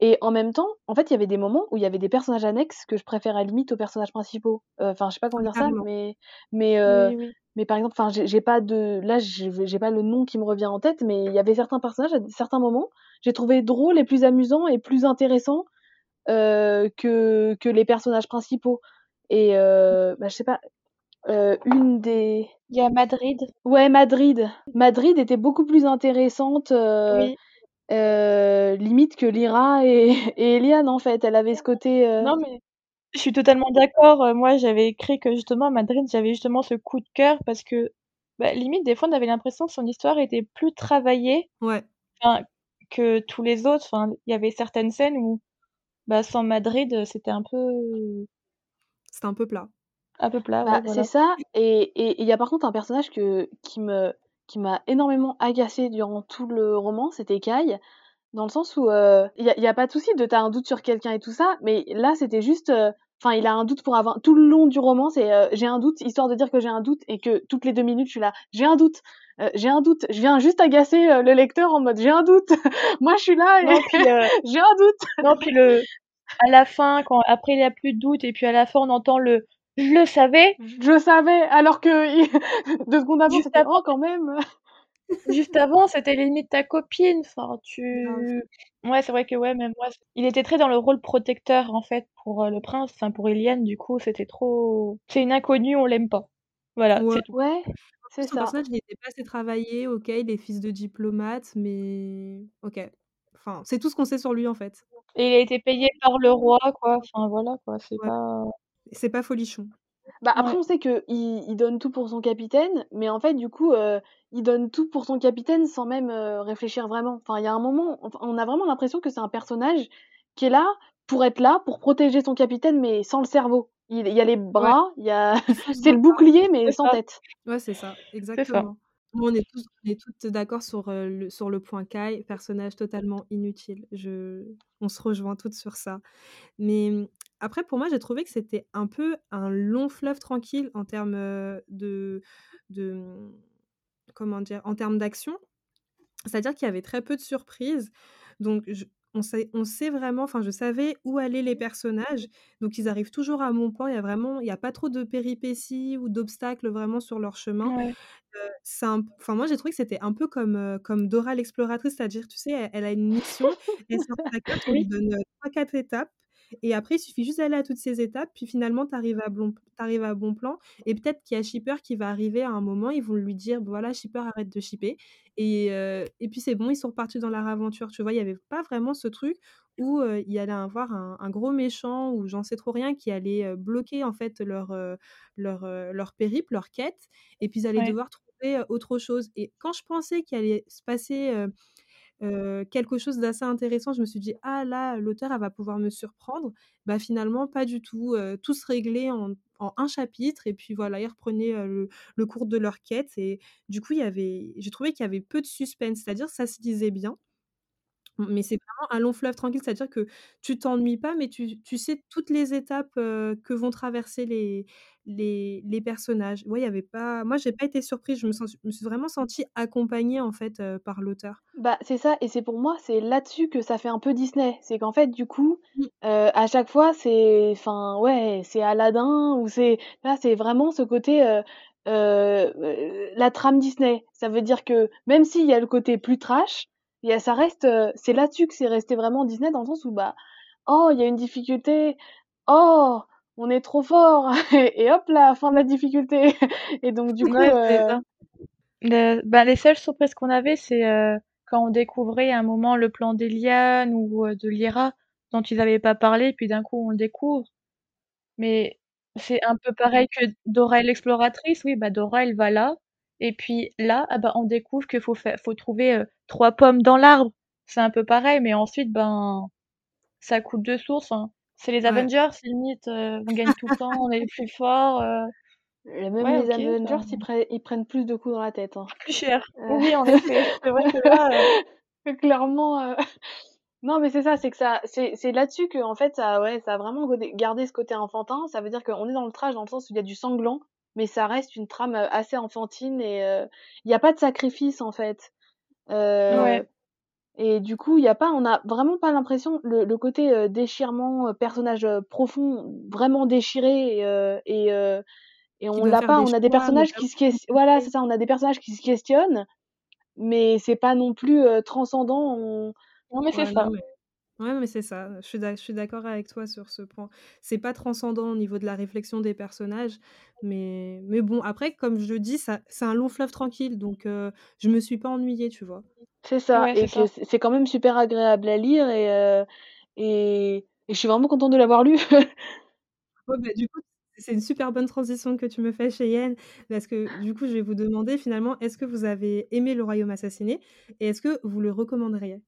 Et en même temps, en fait, il y avait des moments où il y avait des personnages annexes que je préférais limite aux personnages principaux. Enfin, je sais pas comment dire ça, mais mais oui, oui. mais par exemple, enfin, j'ai pas de là, j'ai pas le nom qui me revient en tête, mais il y avait certains personnages à certains moments, j'ai trouvé drôles et plus amusants et plus intéressants euh, que que les personnages principaux. Et euh, bah, je sais pas, euh, une des. Il y a Madrid. Ouais, Madrid. Madrid était beaucoup plus intéressante. Euh, oui. euh, limite que Lyra et, et Eliane, en fait. Elle avait ce côté. Non, mais je suis totalement d'accord. Moi, j'avais écrit que justement, à Madrid, j'avais justement ce coup de cœur parce que, bah, limite, des fois, on avait l'impression que son histoire était plus travaillée Ouais. que tous les autres. Enfin, il y avait certaines scènes où, bah, sans Madrid, c'était un peu. C'était un peu plat. Un peu plat, Bah, ouais, c'est voilà. ça et et il y a par contre un personnage que qui me qui m'a énormément agacée durant tout le roman, c'était Kai. Dans le sens où, heu, il y a il y a pas de souci de tu as un doute sur quelqu'un et tout ça, mais là, c'était juste, heu, enfin, il a un doute pour avoir tout le long du roman, c'est, heu: «J'ai un doute», histoire de dire que j'ai un doute et que toutes les 2 minutes, je suis là: «J'ai un doute, j'ai un doute». Je viens juste agacer, le lecteur en mode: «J'ai un doute, moi je suis là et j'ai un doute». non, puis le à la fin, quand après il y a plus de doute et puis à la fin on entend le: «Je le savais!» Je le savais, alors que i 2 secondes avant, Juste c'était: avant «Oh quand même!» juste avant, c'était limite ta copine, enfin tu ouais, c'est vrai que ouais, même moi, il était très dans le rôle protecteur, en fait, pour, heu, le prince, enfin pour Eliane, du coup, c'était trop c'est une inconnue, on l'aime pas. Voilà, Ouais. Ouais, c'est ça. personnage, il était pas assez travaillé, OK, il est fils de diplomate, mais OK. Enfin, c'est tout ce qu'on sait sur lui, en fait. Et il a été payé par le roi, quoi, enfin voilà, quoi, c'est Ouais. pas C'est pas folichon. Bah, après ouais. on sait qu'il il donne tout pour son capitaine, mais en fait, du coup, heu, il donne tout pour son capitaine sans même, heu, réfléchir vraiment. Enfin, il y a un moment, on a vraiment l'impression que c'est un personnage qui est là pour être là, pour protéger son capitaine, mais sans le cerveau. Il il y a les Ouais. bras, il y a c'est le bouclier, mais sans ça, tête. Ouais, c'est ça, exactement. On est tous on est toutes d'accord sur, heu, le sur le point Kai, personnage totalement inutile. Je on se rejoint toutes sur ça. Mais, après pour moi, j'ai trouvé que c'était un peu un long fleuve tranquille en termes, de de, mmh, comment dire? En termes d'action. C'est-à-dire qu'il y avait très peu de surprises, donc je on sait on sait vraiment enfin, je savais où allaient les personnages, donc ils arrivent toujours à bon port. Il y a vraiment il y a pas trop de péripéties ou d'obstacles vraiment sur leur chemin. Ouais. Un moi, j'ai trouvé que c'était un peu comme, comme Dora l'exploratrice, c'est-à-dire, tu sais, elle elle a une mission, elle sort sa carte, on lui donne, heu, 3-4 étapes et après il suffit juste d'aller à toutes ces étapes, puis finalement tu arrives à arrives à bon plan et peut-être qu'il y a Shipper qui va arriver à un moment, ils vont lui dire: «Voilà, Shipper, arrête de shipper» et heu et puis c'est bon, ils sont repartis dans leur aventure, tu vois? Il y avait pas vraiment ce truc où, heu, il y allait avoir un un gros méchant ou j'en sais trop rien qui allait, heu, bloquer, en fait, leur, leur, leur périple, leur quête et puis ils allaient Ouais. devoir trouver, autre chose et quand je pensais qu'il allait se passer, heu, quelque chose d'assez intéressant, je me suis dit: «Ah là, l'auteure, elle va pouvoir me surprendre». Bah, finalement, pas du tout, heu, tout se réglait en 1 chapitre et puis voilà, ils reprenaient, le cours de leur quête et du coup, il y avait j'ai trouvé qu'il y avait peu de suspense, c'est-à-dire ça se lisait bien mais c'est vraiment un long fleuve tranquille, c'est-à-dire que tu t'ennuies pas, mais tu tu sais toutes les étapes, que vont traverser les les les personnages. Ouais, y avait pas moi, j'ai pas été surprise, je me sens je me suis vraiment sentie accompagnée, en fait, par l'auteur. Bah, c'est ça et c'est pour moi, c'est là-dessus que ça fait un peu Disney. C'est qu'en fait, du coup, Mmh. à chaque fois, c'est enfin, ouais, c'est Aladdin ou c'est là, c'est vraiment ce côté, la trame Disney. Ça veut dire que même s'il y a le côté plus trash, a ça reste, heu, c'est là-dessus que c'est resté vraiment Disney dans le sens où, bah, oh, il y a une difficulté, oh, on est trop fort et et hop là, fin de la difficulté et donc du coup, Ouais. Le bah, les seules surprises qu'on avait, c'est, heu, quand on découvrait à un moment le plan d'Eliane ou, de Lyra dont ils avaient pas parlé, puis d'un coup on le découvre. Mais c'est un peu pareil que Dora l'exploratrice, oui, bah, Dora elle va là et puis là, ah bah, on découvre qu'il faut faut trouver, heu, 3 pommes dans l'arbre. C'est un peu pareil, mais ensuite, ben, ça coule de source, hein. C'est les. Avengers limite, heu, on gagne tout le temps, on est les plus forts, Et même ouais, les Avengers, ils ben prennent ils prennent plus de coups dans la tête, hein. plus cher. Oui, en effet, c'est vrai que là, clairement, non, mais c'est ça, c'est que ça c'est là-dessus qu'en fait ça ouais, ça a vraiment gardé ce côté enfantin. Ça veut dire qu'on est dans le trash dans le sens où il y a du sanglant, mais ça reste une trame, assez enfantine et il y a pas de sacrifice, en fait. ouais. Heu et du coup, il y a pas on a vraiment pas l'impression le le côté, heu, déchirement, personnage, profond, vraiment déchiré et et on l'a pas. On a des personnages qui se ques voilà, c'est ça, on a des personnages qui se questionnent, mais c'est pas non plus, transcendant, on Non, mais c'est Ouais, ça. mais ouais, mais c'est ça, je suis d'accord avec toi sur ce point. C'est pas transcendant au niveau de la réflexion des personnages, mais mais bon, après, comme je dis, ça c'est un long fleuve tranquille, donc je me suis pas ennuyée, tu vois? C'est ça Ouais, et c'est quand même super agréable à lire et heu et et je suis vraiment contente de l'avoir lu. Ouais, bah, du coup, c'est une super bonne transition que tu me fais, Cheyenne, parce que du coup, je vais vous demander finalement, est-ce que vous avez aimé Le Royaume assassiné et est-ce que vous le recommanderiez?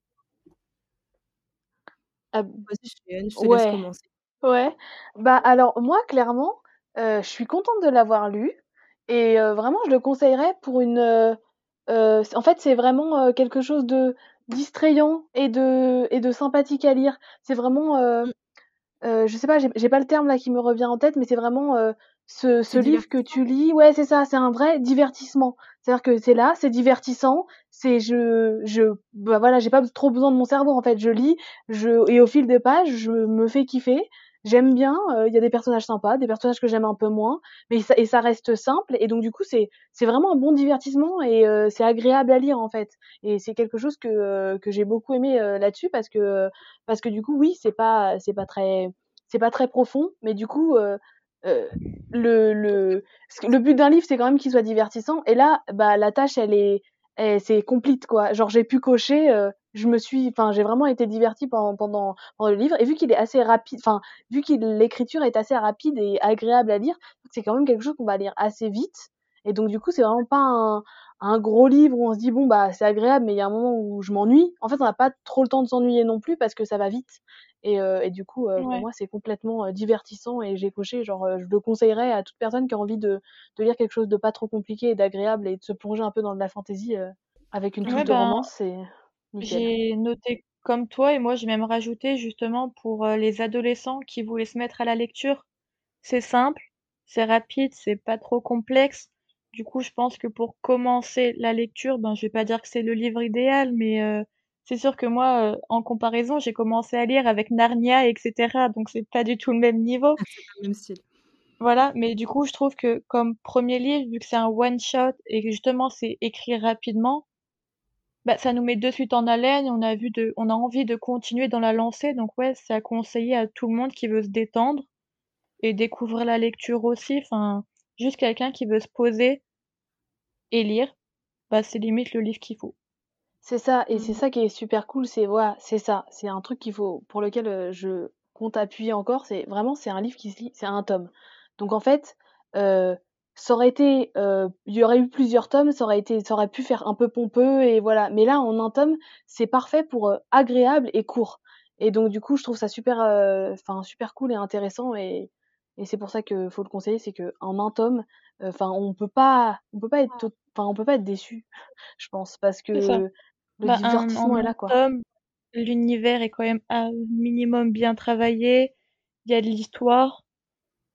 Ah Vas-y, Cheyenne, je te laisse ouais, commencer. ouais. Bah, alors moi, clairement, je suis contente de l'avoir lu et vraiment je le conseillerais pour une, en fait, c'est vraiment, quelque chose de distrayant et de et de sympathique à lire. C'est vraiment, heu mmh. je sais pas, j'ai pas le terme là qui me revient en tête, mais c'est vraiment, ce ce livre que tu lis ouais, c'est ça, c'est un vrai divertissement. C'est-à-dire que c'est là, c'est divertissant, c'est je je bah, voilà, j'ai pas trop besoin de mon cerveau, en fait. Je lis, je et au fil des pages, je me fais kiffer. J'aime bien, il y a des personnages sympas, des personnages que j'aime un peu moins, mais ça et ça reste simple et donc du coup, c'est c'est vraiment un bon divertissement et c'est agréable à lire, en fait et c'est quelque chose que, que j'ai beaucoup aimé, là-dessus parce que, parce que du coup, oui, c'est pas c'est pas très c'est pas très profond, mais du coup, euh, le, le, le but d'un livre, c'est quand même qu'il soit divertissant. Et là, bah, la tâche, elle est, c'est complète, quoi. Genre, j'ai pu cocher, euh, je me suis, enfin, j'ai vraiment été divertie pendant, pendant, pendant, le livre. Et vu qu'il est assez rapide, enfin, vu que l'écriture est assez rapide et agréable à lire, c'est quand même quelque chose qu'on va lire assez vite. Et donc, du coup, c'est vraiment pas un, un gros livre où on se dit, bon, bah, c'est agréable, mais il y a un moment où je m'ennuie. En fait, on n'a pas trop le temps de s'ennuyer non plus parce que ça va vite. Et, euh, et du coup, euh, pour moi, c'est complètement euh, divertissant et j'ai coché, genre, je le conseillerais à toute personne qui a envie de, de lire quelque chose de pas trop compliqué et d'agréable et de se plonger un peu dans de la fantaisie avec une touche de ben, romance, c'est J'ai noté comme toi et moi j'ai même rajouté justement pour les adolescents qui voulaient se mettre à la lecture. C'est simple, c'est rapide, c'est pas trop complexe. Du coup, je pense que pour commencer la lecture, ben, je vais pas dire que c'est le livre idéal, mais c'est sûr que moi, euh, en comparaison, j'ai commencé à lire avec Narnia, etc. Donc c'est pas du tout le même niveau. Ah, c'est pas le même style. Voilà, mais du coup, je trouve que comme premier livre, vu que c'est un one shot et que justement c'est écrit rapidement, bah, ça nous met de suite en haleine, on a vu de on a envie de continuer dans la lancée, donc ouais, c'est à conseiller à tout le monde qui veut se détendre et découvrir la lecture aussi, enfin, juste quelqu'un qui veut se poser et lire, bah, c'est limite le livre qu'il faut. C'est ça, et c'est mmh. ça qui est super cool, c'est voilà, c'est ça, c'est un truc qu'il faut, pour lequel je compte appuyer encore, c'est vraiment c'est un livre qui se lit, c'est un tome. Donc en fait, ça aurait été, il y aurait eu plusieurs tomes, ça aurait été, ça aurait pu faire un peu pompeux et voilà. Mais là, en un tome, c'est parfait pour agréable et court. Et donc du coup, je trouve ça super, enfin super cool et intéressant et, et c'est pour ça que faut le conseiller, c'est que en un tome, enfin on peut pas, on peut pas être, enfin on peut pas être déçu, je pense, parce que le bah, divertissement est là, quoi. L'univers est quand même un minimum bien travaillé. Il y a de l'histoire.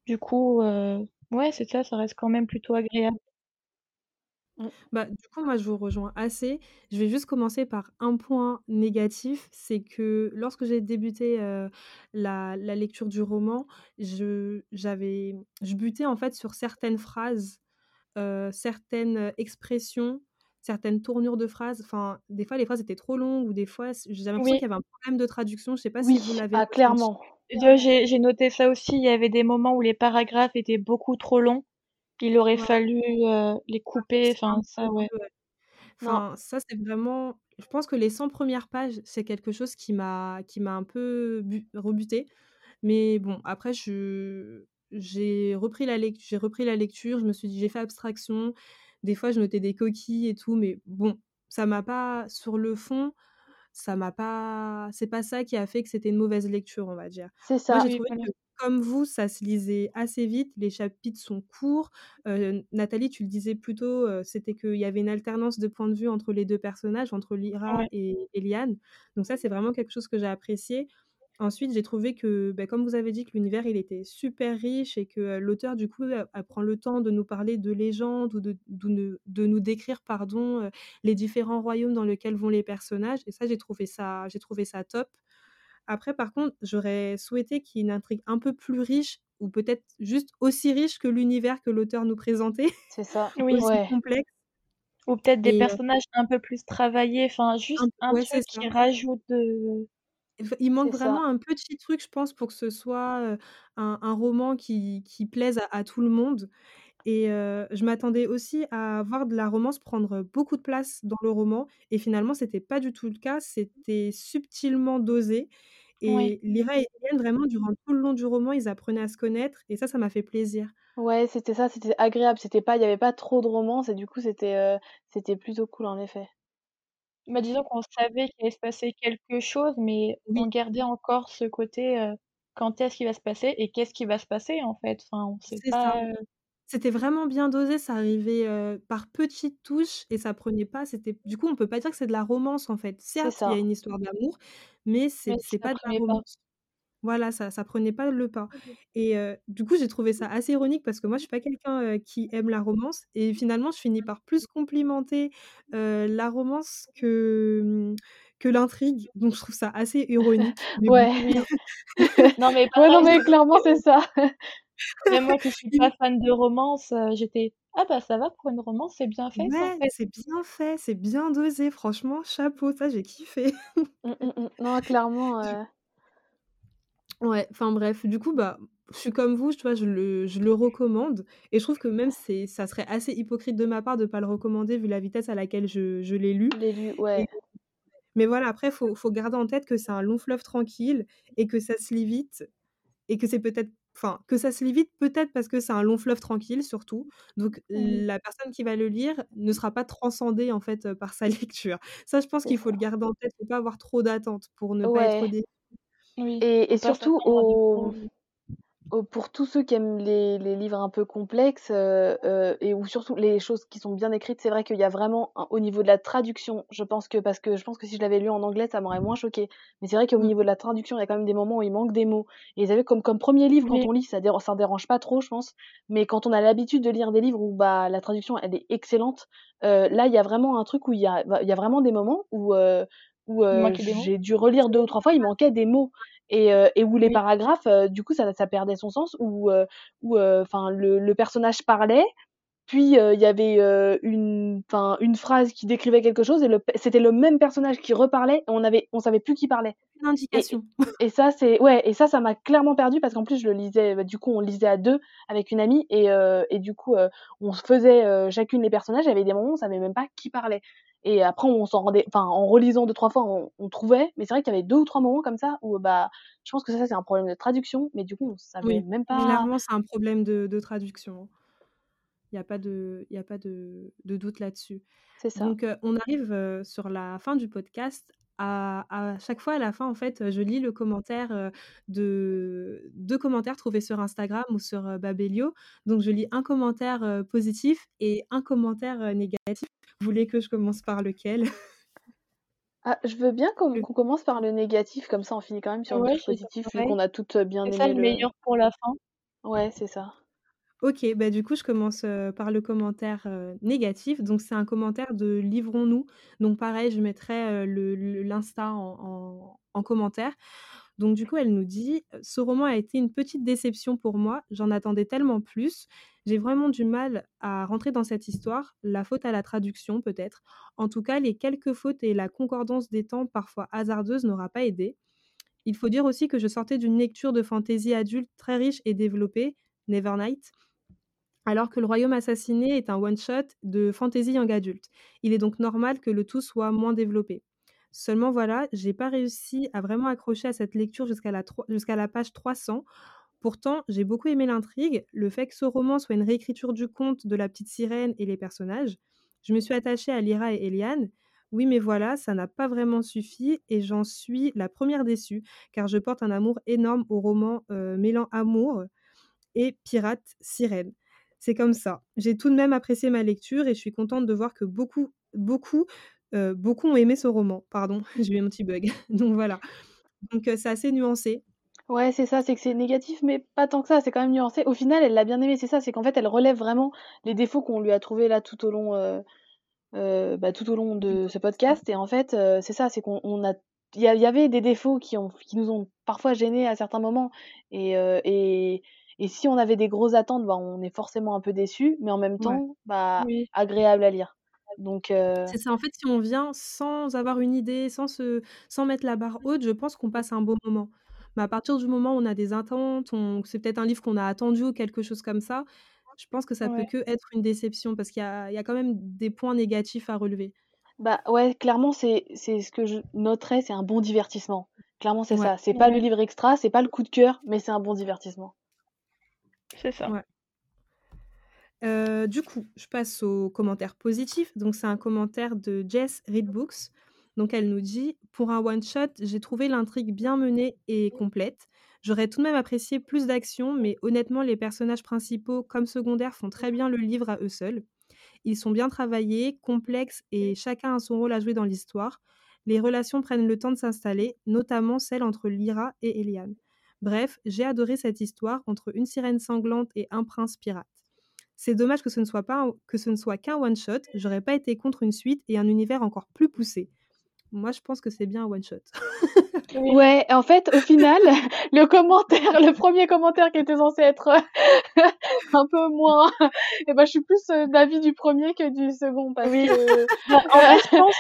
Du coup, euh, ouais, c'est ça, ça reste quand même plutôt agréable. Mmh. Bah, du coup, moi, je vous rejoins assez. Je vais juste commencer par un point négatif, c'est que lorsque j'ai débuté la, la, lecture du roman, je, j'avais, je butais en fait sur certaines phrases, certaines expressions certaines tournures de phrases. Enfin, des fois, les phrases étaient trop longues ou des fois, j'ai l'impression qu'il y avait un problème de traduction. Je sais pas si vous l'avez ah, clairement. J'ai noté ça aussi. Il y avait des moments où les paragraphes étaient beaucoup trop longs. Il aurait fallu euh, les couper. Enfin, ça, ouais. Enfin, ça, c'est vraiment. Je pense que les 100 premières pages, c'est quelque chose qui m'a qui m'a un peu rebuté. Mais bon, après, je j'ai repris la j'ai repris la lecture. Je me suis dit, j'ai fait abstraction. Des fois, je notais des coquilles et tout, mais bon, ça m'a pas, sur le fond, ça m'a pas, c'est pas ça qui a fait que c'était une mauvaise lecture, on va dire. C'est ça. Moi, j'ai trouvé que, comme vous, ça se lisait assez vite, les chapitres sont courts. Nathalie, tu le disais plus tôt, c'était qu'il y avait une alternance de points de vue entre les deux personnages, entre Lyra et Eliane. Donc ça, c'est vraiment quelque chose que j'ai apprécié. Ensuite, j'ai trouvé que, bah, comme vous avez dit, que l'univers, il était super riche et que l'auteur, du coup, prend le temps de nous parler de légendes ou de, de, nous décrire, pardon, les différents royaumes dans lesquels vont les personnages. Et ça, j'ai trouvé ça, j'ai trouvé ça top. Après, par contre, j'aurais souhaité qu'il y ait une intrigue un peu plus riche ou peut-être juste aussi riche que l'univers que l'auteur nous présentait. C'est ça, oui, aussi complexe. Ou peut-être des personnages un peu plus travaillés, enfin juste un, truc qui rajoute de, il manque vraiment un petit truc, je pense, pour que ce soit un, roman qui, qui plaise à, tout le monde. Et je m'attendais aussi à voir de la romance prendre beaucoup de place dans le roman. Et finalement, c'était pas du tout le cas. C'était subtilement dosé. Et Lyra et Eliane, vraiment, durant tout le long du roman, ils apprenaient à se connaître. Et ça, ça m'a fait plaisir. Ouais, c'était ça, c'était agréable. C'était pas, il y avait pas trop de romance. Et du coup, c'était c'était plutôt cool, en effet. Bah, disons qu'on savait qu'il allait se passer quelque chose, mais on gardait encore ce côté, quand est-ce qu'il va se passer et qu'est-ce qui va se passer, en fait? Enfin, on sait C'est ça. pas, heu C'était vraiment bien dosé, ça arrivait, heu, par petites touches et ça prenait pas c'était du coup, on peut pas dire que c'est de la romance, en fait. C'est Certes, il y a ça. une histoire d'amour, mais Mais c'est c'est ça pas de la prenait pas. romance. Voilà, ça ça prenait pas le pas et heu, du coup, j'ai trouvé ça assez ironique parce que moi, je suis pas quelqu'un, qui aime la romance et finalement, je finis par plus complimenter, la romance que, mmh, que l'intrigue, donc je trouve ça assez ironique. Ouais. Non, mais Ouais, non, mais clairement, c'est ça. même moi qui suis pas fan de romance, j'étais: «Ah bah, ça va pour une romance, c'est bien fait en Ouais, fait». c'est bien fait, c'est bien dosé, franchement, chapeau, ça, j'ai kiffé. Mmh, mmh, mmh. Non, clairement, Ouais, enfin bref, du coup, bah, je suis comme vous, tu vois, je le je le recommande et je trouve que même c'est ça serait assez hypocrite de ma part de pas le recommander vu la vitesse à laquelle je je l'ai lu l'as lu, et ouais. mais voilà, après faut faut garder en tête que c'est un long fleuve tranquille et que ça se lit vite et que c'est peut-être enfin, que ça se lit vite, peut-être parce que c'est un long fleuve tranquille surtout, donc la personne qui va le lire ne sera pas transcendée, en fait, heu, par sa lecture. Ça, je pense qu'il faut le garder en tête, faut pas avoir trop d'attentes pour ne pas être déçu. Oui, Et surtout au au pour tous ceux qui aiment les les livres un peu complexes, heu heu et ou surtout les choses qui sont bien écrites, c'est vrai qu'il y a vraiment un au niveau de la traduction, je pense que parce que je pense que si je l'avais lu en anglais, ça m'aurait moins choqué. Mais c'est vrai qu'au Mmh. niveau de la traduction, il y a quand même des moments où il manque des mots et vous savez comme comme 1er livre quand on lit, ça déran ça dérange pas trop, je pense. Mais quand on a l'habitude de lire des livres où, bah, la traduction, elle est excellente, heu, là, il y a vraiment un truc où il y a bah, il y a vraiment des moments où, où, j'ai dû relire 2 ou 3 fois, il manquait des mots et heu et où les Oui. paragraphes, heu, du coup, ça ça perdait son sens où, heu où, enfin le le personnage parlait, puis, heu, il y avait, heu, une une phrase qui décrivait quelque chose et c'était le même personnage qui reparlait et on avait on savait plus qui parlait Aucune et indication. et ça, c'est ouais et ça, ça m'a clairement perdue parce qu'en plus, je le lisais, bah, du coup, on lisait à 2 avec une amie et heu et du coup, heu, on faisait, heu, chacune les personnages. Il y avait des moments où on savait même pas qui parlait et après on s'en rendait enfin, en relisant 2-3 fois, on on trouvait, mais c'est vrai qu'il y avait 2 ou 3 moments comme ça où, bah, je pense que ça, c'est un problème de traduction, mais du coup, on savait Oui, même pas clairement, c'est un problème de de traduction. Il y a pas de y a pas de de doute là-dessus. C'est ça. Donc on arrive, sur la fin du podcast. À à chaque fois, à la fin, en fait, je lis le commentaire, de 2 commentaires trouvés sur Instagram ou sur, Babelio. Donc je lis un commentaire, positif et un commentaire, négatif. Vous voulez que je commence par lequel? Ah, je veux bien qu'on Le commence par le négatif, comme ça on finit quand même sur Ouais, dire positive vu qu'on a toutes, C'est ça le le meilleur pour la fin. ouais, c'est ça. OK, bah, du coup, je commence, par le commentaire, négatif. Donc c'est un commentaire de Livrons-nous. Donc pareil, je mettrai, l'insta en en en commentaire. Donc du coup, elle nous dit: «Ce roman a été une petite déception pour moi, j'en attendais tellement plus. J'ai vraiment du mal à rentrer dans cette histoire, la faute à la traduction peut-être. En tout cas, les quelques fautes et la concordance des temps parfois hasardeuses n'aura pas aidé. Il faut dire aussi que je sortais d'une lecture de fantaisie adulte très riche et développée, Nevernight, alors que Le Royaume assassiné est un one shot de fantaisie young adulte. Il est donc normal que le tout soit moins développé. Seulement voilà, j'ai pas réussi à vraiment accrocher à cette lecture jusqu'à la page 300. Pourtant, j'ai beaucoup aimé l'intrigue, le fait que ce roman soit une réécriture du conte de La Petite Sirène et les personnages. Je me suis attachée à Lyra et Éliane. Oui, mais voilà, ça n'a pas vraiment suffi et j'en suis la première déçue, car je porte un amour énorme au roman, heu, mêlant amour et pirate sirène. C'est comme ça. J'ai tout de même apprécié ma lecture et je suis contente de voir que beaucoup beaucoup, heu, beaucoup ont aimé ce roman. Pardon, j'ai eu un petit bug. Donc voilà. Donc c'est assez nuancé. Ouais, c'est ça, c'est que c'est négatif, mais pas tant que ça, c'est quand même nuancé. Au final, elle l'a bien aimé, c'est ça, c'est qu'en fait, elle relève vraiment les défauts qu'on lui a trouvés là tout au long, heu heu, bah, tout au long de ce podcast, et en fait, c'est ça, c'est qu'on on a il y avait des défauts qui ont qui nous ont parfois gênés à certains moments et et si on avait des grosses attentes, bah, on est forcément un peu déçus, mais en même Ouais. temps, bah, Oui. agréable à lire. Donc heu C'est ça, en fait, si on vient sans avoir une idée, sans se sans mettre la barre haute, je pense qu'on passe un bon moment. Mais à partir du moment où on a des attentes, on que c'est peut-être un livre qu'on a attendu ou quelque chose comme ça, je pense que ça peut Ouais. qu'être une déception parce qu'il y a il y a quand même des points négatifs à relever. Bah, ouais, clairement, c'est c'est ce que je noterais, c'est un bon divertissement. Clairement, c'est Ouais. ça. C'est pas le Ouais. livre extra, c'est pas le coup de cœur, mais c'est un bon divertissement. C'est ça. Heu, du coup, je passe aux commentaires positifs. Donc c'est un commentaire de Jess Read Books. Donc elle nous dit: «Pour un one shot, j'ai trouvé l'intrigue bien menée et complète. J'aurais tout de même apprécié plus d'action, mais honnêtement, les personnages principaux comme secondaires font très bien le livre à eux seuls. Ils sont bien travaillés, complexes et chacun a son rôle à jouer dans l'histoire. Les relations prennent le temps de s'installer, notamment celle entre Lyra et Eliane. Bref, j'ai adoré cette histoire entre une sirène sanglante et un prince pirate. C'est dommage que ce ne soit pas que ce ne soit qu'un one shot. J'aurais pas été contre une suite et un univers encore plus poussé. Moi, je pense que c'est bien un one shot. Ouais, en fait, au final, le commentaire, le premier commentaire qui était censé être un peu moins, et eh ben, je suis plus euh, d'avis du premier que du second parce Oui. que en fait, je pense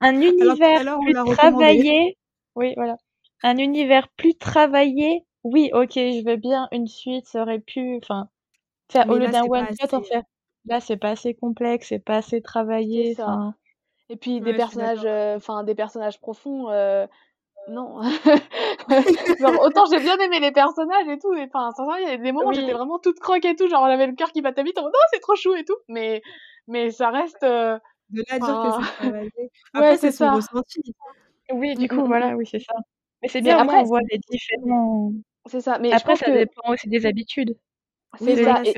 qu'un univers alors, plus recommandé. travaillé oui, voilà. Un univers plus travaillé, oui, OK, je veux bien une suite, ça aurait pu enfin, faire au Mais lieu là, d'un c'est pas one shot, en assez. faire là, c'est pas assez complexe, c'est pas assez c'est travaillé, ça. enfin Et puis des Ouais, je suis personnages, d'accord. euh, enfin des personnages profonds, euh, non. Genre autant j'ai bien aimé les personnages et tout, enfin sincèrement, il y a des moments où j'étais oui, vraiment toute croque et tout, genre j'avais le cœur qui battait vite, en mode oh c'est trop chou et tout, mais mais ça reste, euh, De là à dire que enfin c'est travaillé. ouais Après, c'est c'est son ça. ressenti. oui, du mm, coup, mm, voilà, mm. oui, c'est ça. Mais c'est bien, après, on voit les différents c'est ça. Mais je après, pense ça que dépend aussi des habitudes, c'est Oui, ça. Et.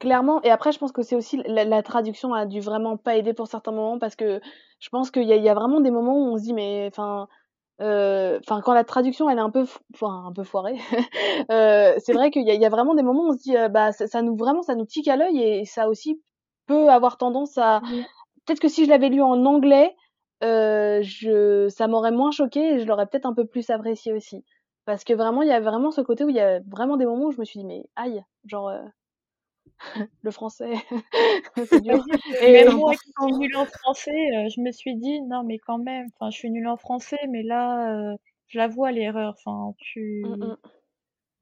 Clairement, et après, je pense que c'est aussi la, la traduction a dû vraiment pas aider pour certains moments parce que je pense qu'il y y a vraiment des moments où on se dit, mais enfin, euh, enfin, quand la traduction elle est un peu, enfin, un peu foirée, euh, c'est vrai qu'il y y a vraiment des moments où on se dit, euh, bah, ça, ça nous vraiment, ça nous tique à l'œil et ça aussi peut avoir tendance à, peut-être que si je l'avais lu en anglais, euh, je, ça m'aurait moins choqué et je l'aurais peut-être un peu plus apprécié aussi. Parce que vraiment, il y a vraiment ce côté où il y a vraiment des moments où je me suis dit, mais aïe, genre, euh, le français, c'est dur. Et même moi qui suis nulle en français, heu, je me suis dit: «Non, mais quand même, enfin, je suis nulle en français, mais là, je la vois l'erreur, enfin, mmh, tu»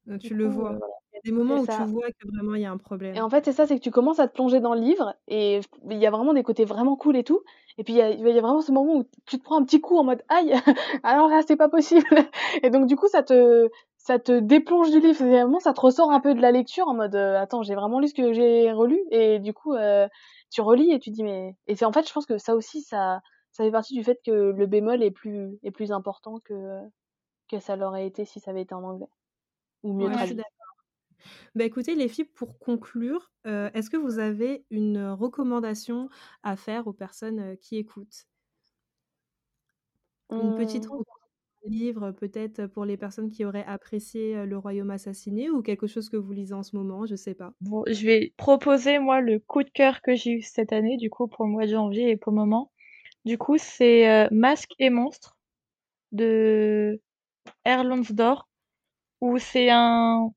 mmh, tu le vois. voilà. Des moments où tu vois que vraiment il y a un Et problème. en fait, c'est ça, c'est que tu commences à te plonger dans le livre et il y a vraiment des côtés vraiment cool et tout. Et puis il y a, y a vraiment ce moment où tu te prends un petit coup en mode aïe, alors là c'est pas possible. Et donc du coup ça te ça te déplonge du livre. Vraiment ça te ressort un peu de la lecture en mode euh, attends j'ai vraiment lu ce que j'ai relu et du coup euh, tu relis et tu dis mais et c'est en fait je pense que ça aussi ça ça fait partie du fait que le bémol est plus est plus important que que ça l'aurait été si ça avait été en anglais ou mieux Ouais. traduit. Bah, écoutez les filles, pour conclure, heu, est-ce que vous avez une, recommandation à faire aux personnes, heu, qui écoutent? Une petite Hum, recommandation de livre, peut-être, pour les personnes qui auraient apprécié, Le Royaume assassiné ou quelque chose que vous lisez en ce moment? Je sais pas? Bon, je vais proposer, moi, le coup de cœur que j'ai eu cette année, du coup, pour le mois de janvier et pour le moment. Du coup, c'est, heu, Masques et monstres de Erlansdorf, où c'est un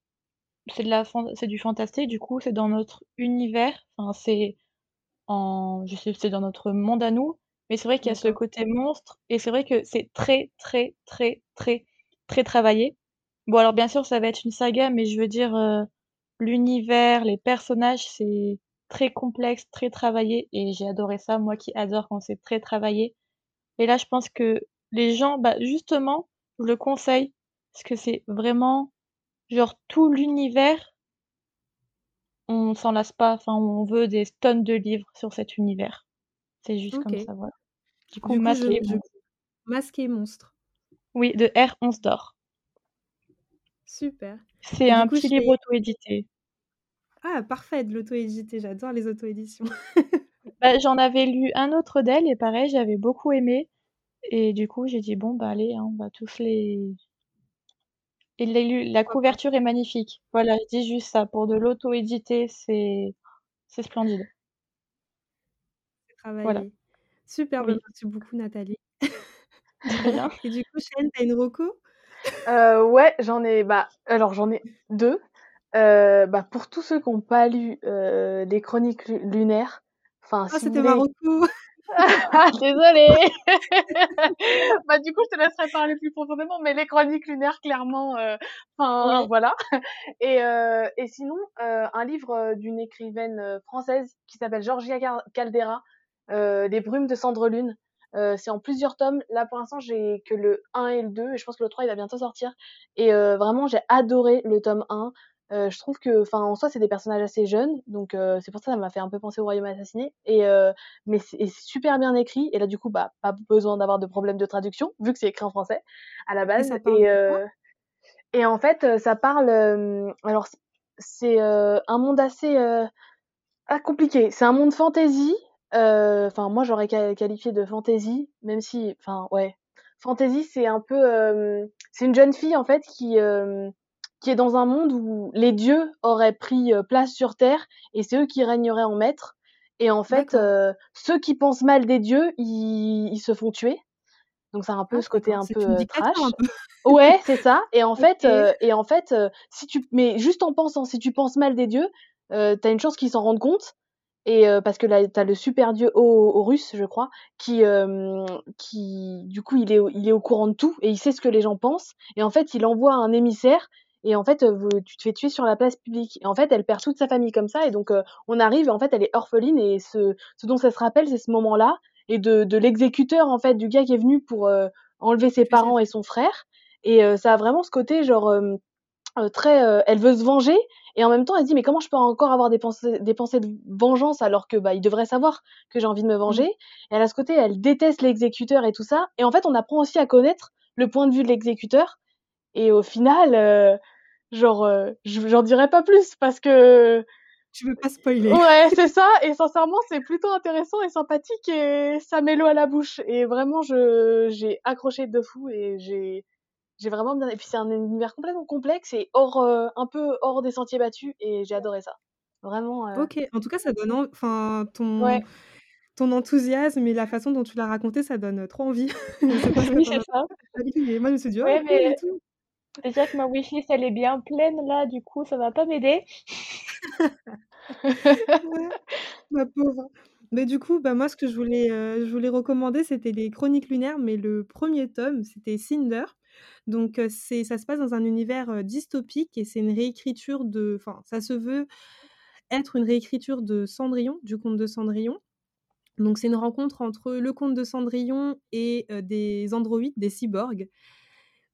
c'est de la c'est du fantastique, du coup, c'est dans notre univers, enfin, c'est En je sais c'est dans notre monde à nous, mais c'est vrai qu'il y a ce côté monstre et c'est vrai que c'est très, très, très, très, très travaillé. Bon alors bien sûr ça va être une saga, mais je veux dire, heu, l'univers, les personnages, c'est très complexe, très travaillé et j'ai adoré ça, moi qui adore quand c'est très travaillé. Et là je pense que les gens, bah, justement, je le conseille parce que c'est vraiment genre tout l'univers, on s'en lasse pas, enfin on veut des tonnes de livres sur cet univers. C'est juste comme ça, voilà. Du coup, Du coup, je Masque et je monstres. Masque et monstres. Oui, de R. Onsdorf. Super C'est un coup petit livre auto-édité. ah parfait, de l'auto-édité, j'adore les auto-éditions. Bah, j'en avais lu un autre d'elle et pareil, j'avais beaucoup aimé et du coup, j'ai dit: «Bon, bah, allez, hein, on va tous les» et la couverture est magnifique. Voilà, je dis juste ça, pour de l'auto-édité, c'est c'est splendide. C'est Voilà, travaillé. Super, oui, merci beaucoup Nathalie de rien. et du coup, Chêne, tu as une reco? Euh, ouais, j'en ai, bah, alors j'en ai deux. Euh, bah, pour tous ceux qui n'ont pas lu euh, les chroniques lu- lunaires, enfin, Ah, si vous c'était ma voulez. Ah, désolée! bah, du coup, je te laisserai parler plus profondément, mais les chroniques lunaires, clairement, euh, enfin, Oui, voilà. Et, euh, et sinon, euh, un livre euh, d'une écrivaine euh, française qui s'appelle Georgia Cal- Caldera, euh, Les brumes de cendre lune. Euh, c'est en plusieurs tomes. Là, pour l'instant, j'ai que le 1 et le 2, et je pense que le 3, il va bientôt sortir. Et euh, vraiment, j'ai adoré le tome 1. Euh, je trouve que, enfin, en soi, c'est des personnages assez jeunes, donc euh, c'est pour ça que ça m'a fait un peu penser au Royaume assassiné. Et, euh, mais c'est et super bien écrit. Et là, du coup, bah, pas besoin d'avoir de problème de traduction, vu que c'est écrit en français à la Et base. Et, quoi? euh, Et en fait, ça parle. alors, c'est un monde assez ah, compliqué. C'est un monde fantasy. Enfin, moi, j'aurais qualifié de fantasy, même si. Enfin, ouais. Fantasy, c'est un peu. c'est une jeune fille, en fait, qui qui est dans un monde où les dieux auraient pris place sur Terre et c'est eux qui régneraient en maître. Et en fait, ceux qui pensent mal des dieux, ils, se font tuer. Donc c'est un peu ah, ce côté un peu trash. Ouais, c'est ça. Et en fait, et en fait, si tu, mais juste en pensant, si tu penses mal des dieux, euh, t'as une chance qu'ils s'en rendent compte. Et parce que là, t'as le super dieu Horus, je crois, qui, qui, du coup, il est, il est au courant de tout et il sait ce que les gens pensent. Et en fait, il envoie un émissaire et en fait euh, tu te fais tuer sur la place publique. Et en fait elle perd toute sa famille comme ça. Et donc euh, on arrive en fait elle est orpheline. Et ce, ce dont ça se rappelle c'est ce moment là et de, de l'exécuteur en fait du gars qui est venu pour euh, enlever ses parents et son frère. Et ça a vraiment ce côté genre très elle veut se venger. Et en même temps elle se dit mais comment je peux encore avoir des pensées des pensées de vengeance alors que bah il devrait savoir que j'ai envie de me venger. Mmh. et elle a ce côté elle déteste l'exécuteur et tout ça. Et en fait on apprend aussi à connaître le point de vue de l'exécuteur. Et au final genre euh, j'en dirais pas plus parce que tu veux pas spoiler. Ouais, c'est ça. Et sincèrement, c'est plutôt intéressant et sympathique et ça met l'eau à la bouche. Et vraiment, je j'ai accroché de fou et j'ai j'ai vraiment bien. Et puis c'est un univers complètement complexe et hors euh, un peu hors des sentiers battus et j'ai adoré ça. Vraiment. Euh ok. En tout cas, ça donne enfin ton ton enthousiasme et la façon dont tu l'as raconté, ça donne trop envie. oui, c'est ça. moi, je me suis dit, oh, ouais, mais... Déjà que ma wishlist elle est bien pleine là, du coup ça va pas m'aider. ma pauvre. Mais du coup, bah, moi ce que je voulais, je voulais recommander, c'était les Chroniques lunaires, mais le premier tome, c'était Cinder. Donc c'est ça se passe dans un univers, dystopique et c'est une réécriture de enfin, ça se veut être une réécriture de Cendrillon, du conte de Cendrillon. Donc c'est une rencontre entre le conte de Cendrillon et des androïdes, des cyborgs.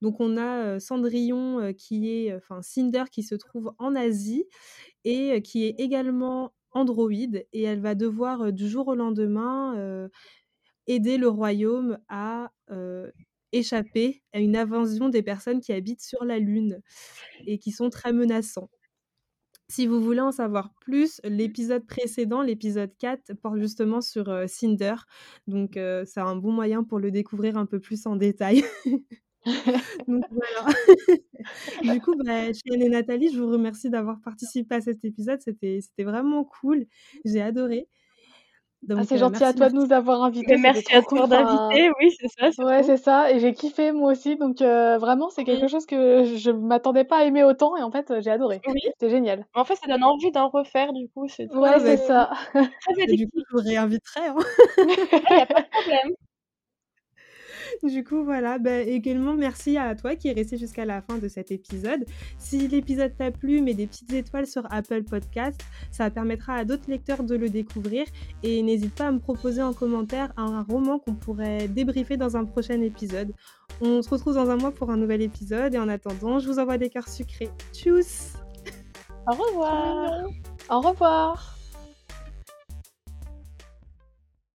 Donc on a Cendrillon qui est, enfin Cinder qui se trouve en Asie et qui est également androïde et elle va devoir du jour au lendemain aider le royaume à échapper à une invasion des personnes qui habitent sur la Lune et qui sont très menaçants. Si vous voulez en savoir plus, l'épisode précédent, l'épisode 4, porte justement sur Cinder. Donc c'est un bon moyen pour le découvrir un peu plus en détail. Donc voilà. du coup, bah, Cheyenne et Nathalie, je vous remercie d'avoir participé à cet épisode. C'était, vraiment cool. J'ai adoré. ah, c'est euh, gentil à toi de nous avoir invités. Merci à toi d'inviter, oui, c'est ça. Ouais, c'est ça. Et j'ai kiffé moi aussi. Donc euh, vraiment, c'est quelque chose que je m'attendais pas à aimer autant. Et en fait, j'ai adoré. Oui. C'était génial. En fait, ça donne envie d'en refaire, du coup. C'est ouais, c'est ça. du coup, je vous réinviterai. Hein. Il n'y a pas de problème. Du coup, voilà. Bah, également, merci à toi qui est resté jusqu'à la fin de cet épisode. Si l'épisode t'a plu, mets des petites étoiles sur Apple Podcast. Ça permettra à d'autres lecteurs de le découvrir. Et n'hésite pas à me proposer en commentaire un roman qu'on pourrait débriefer dans un prochain épisode. On se retrouve dans un mois pour un nouvel épisode. Et en attendant, je vous envoie des cœurs sucrés. Tchuss Au revoir Au revoir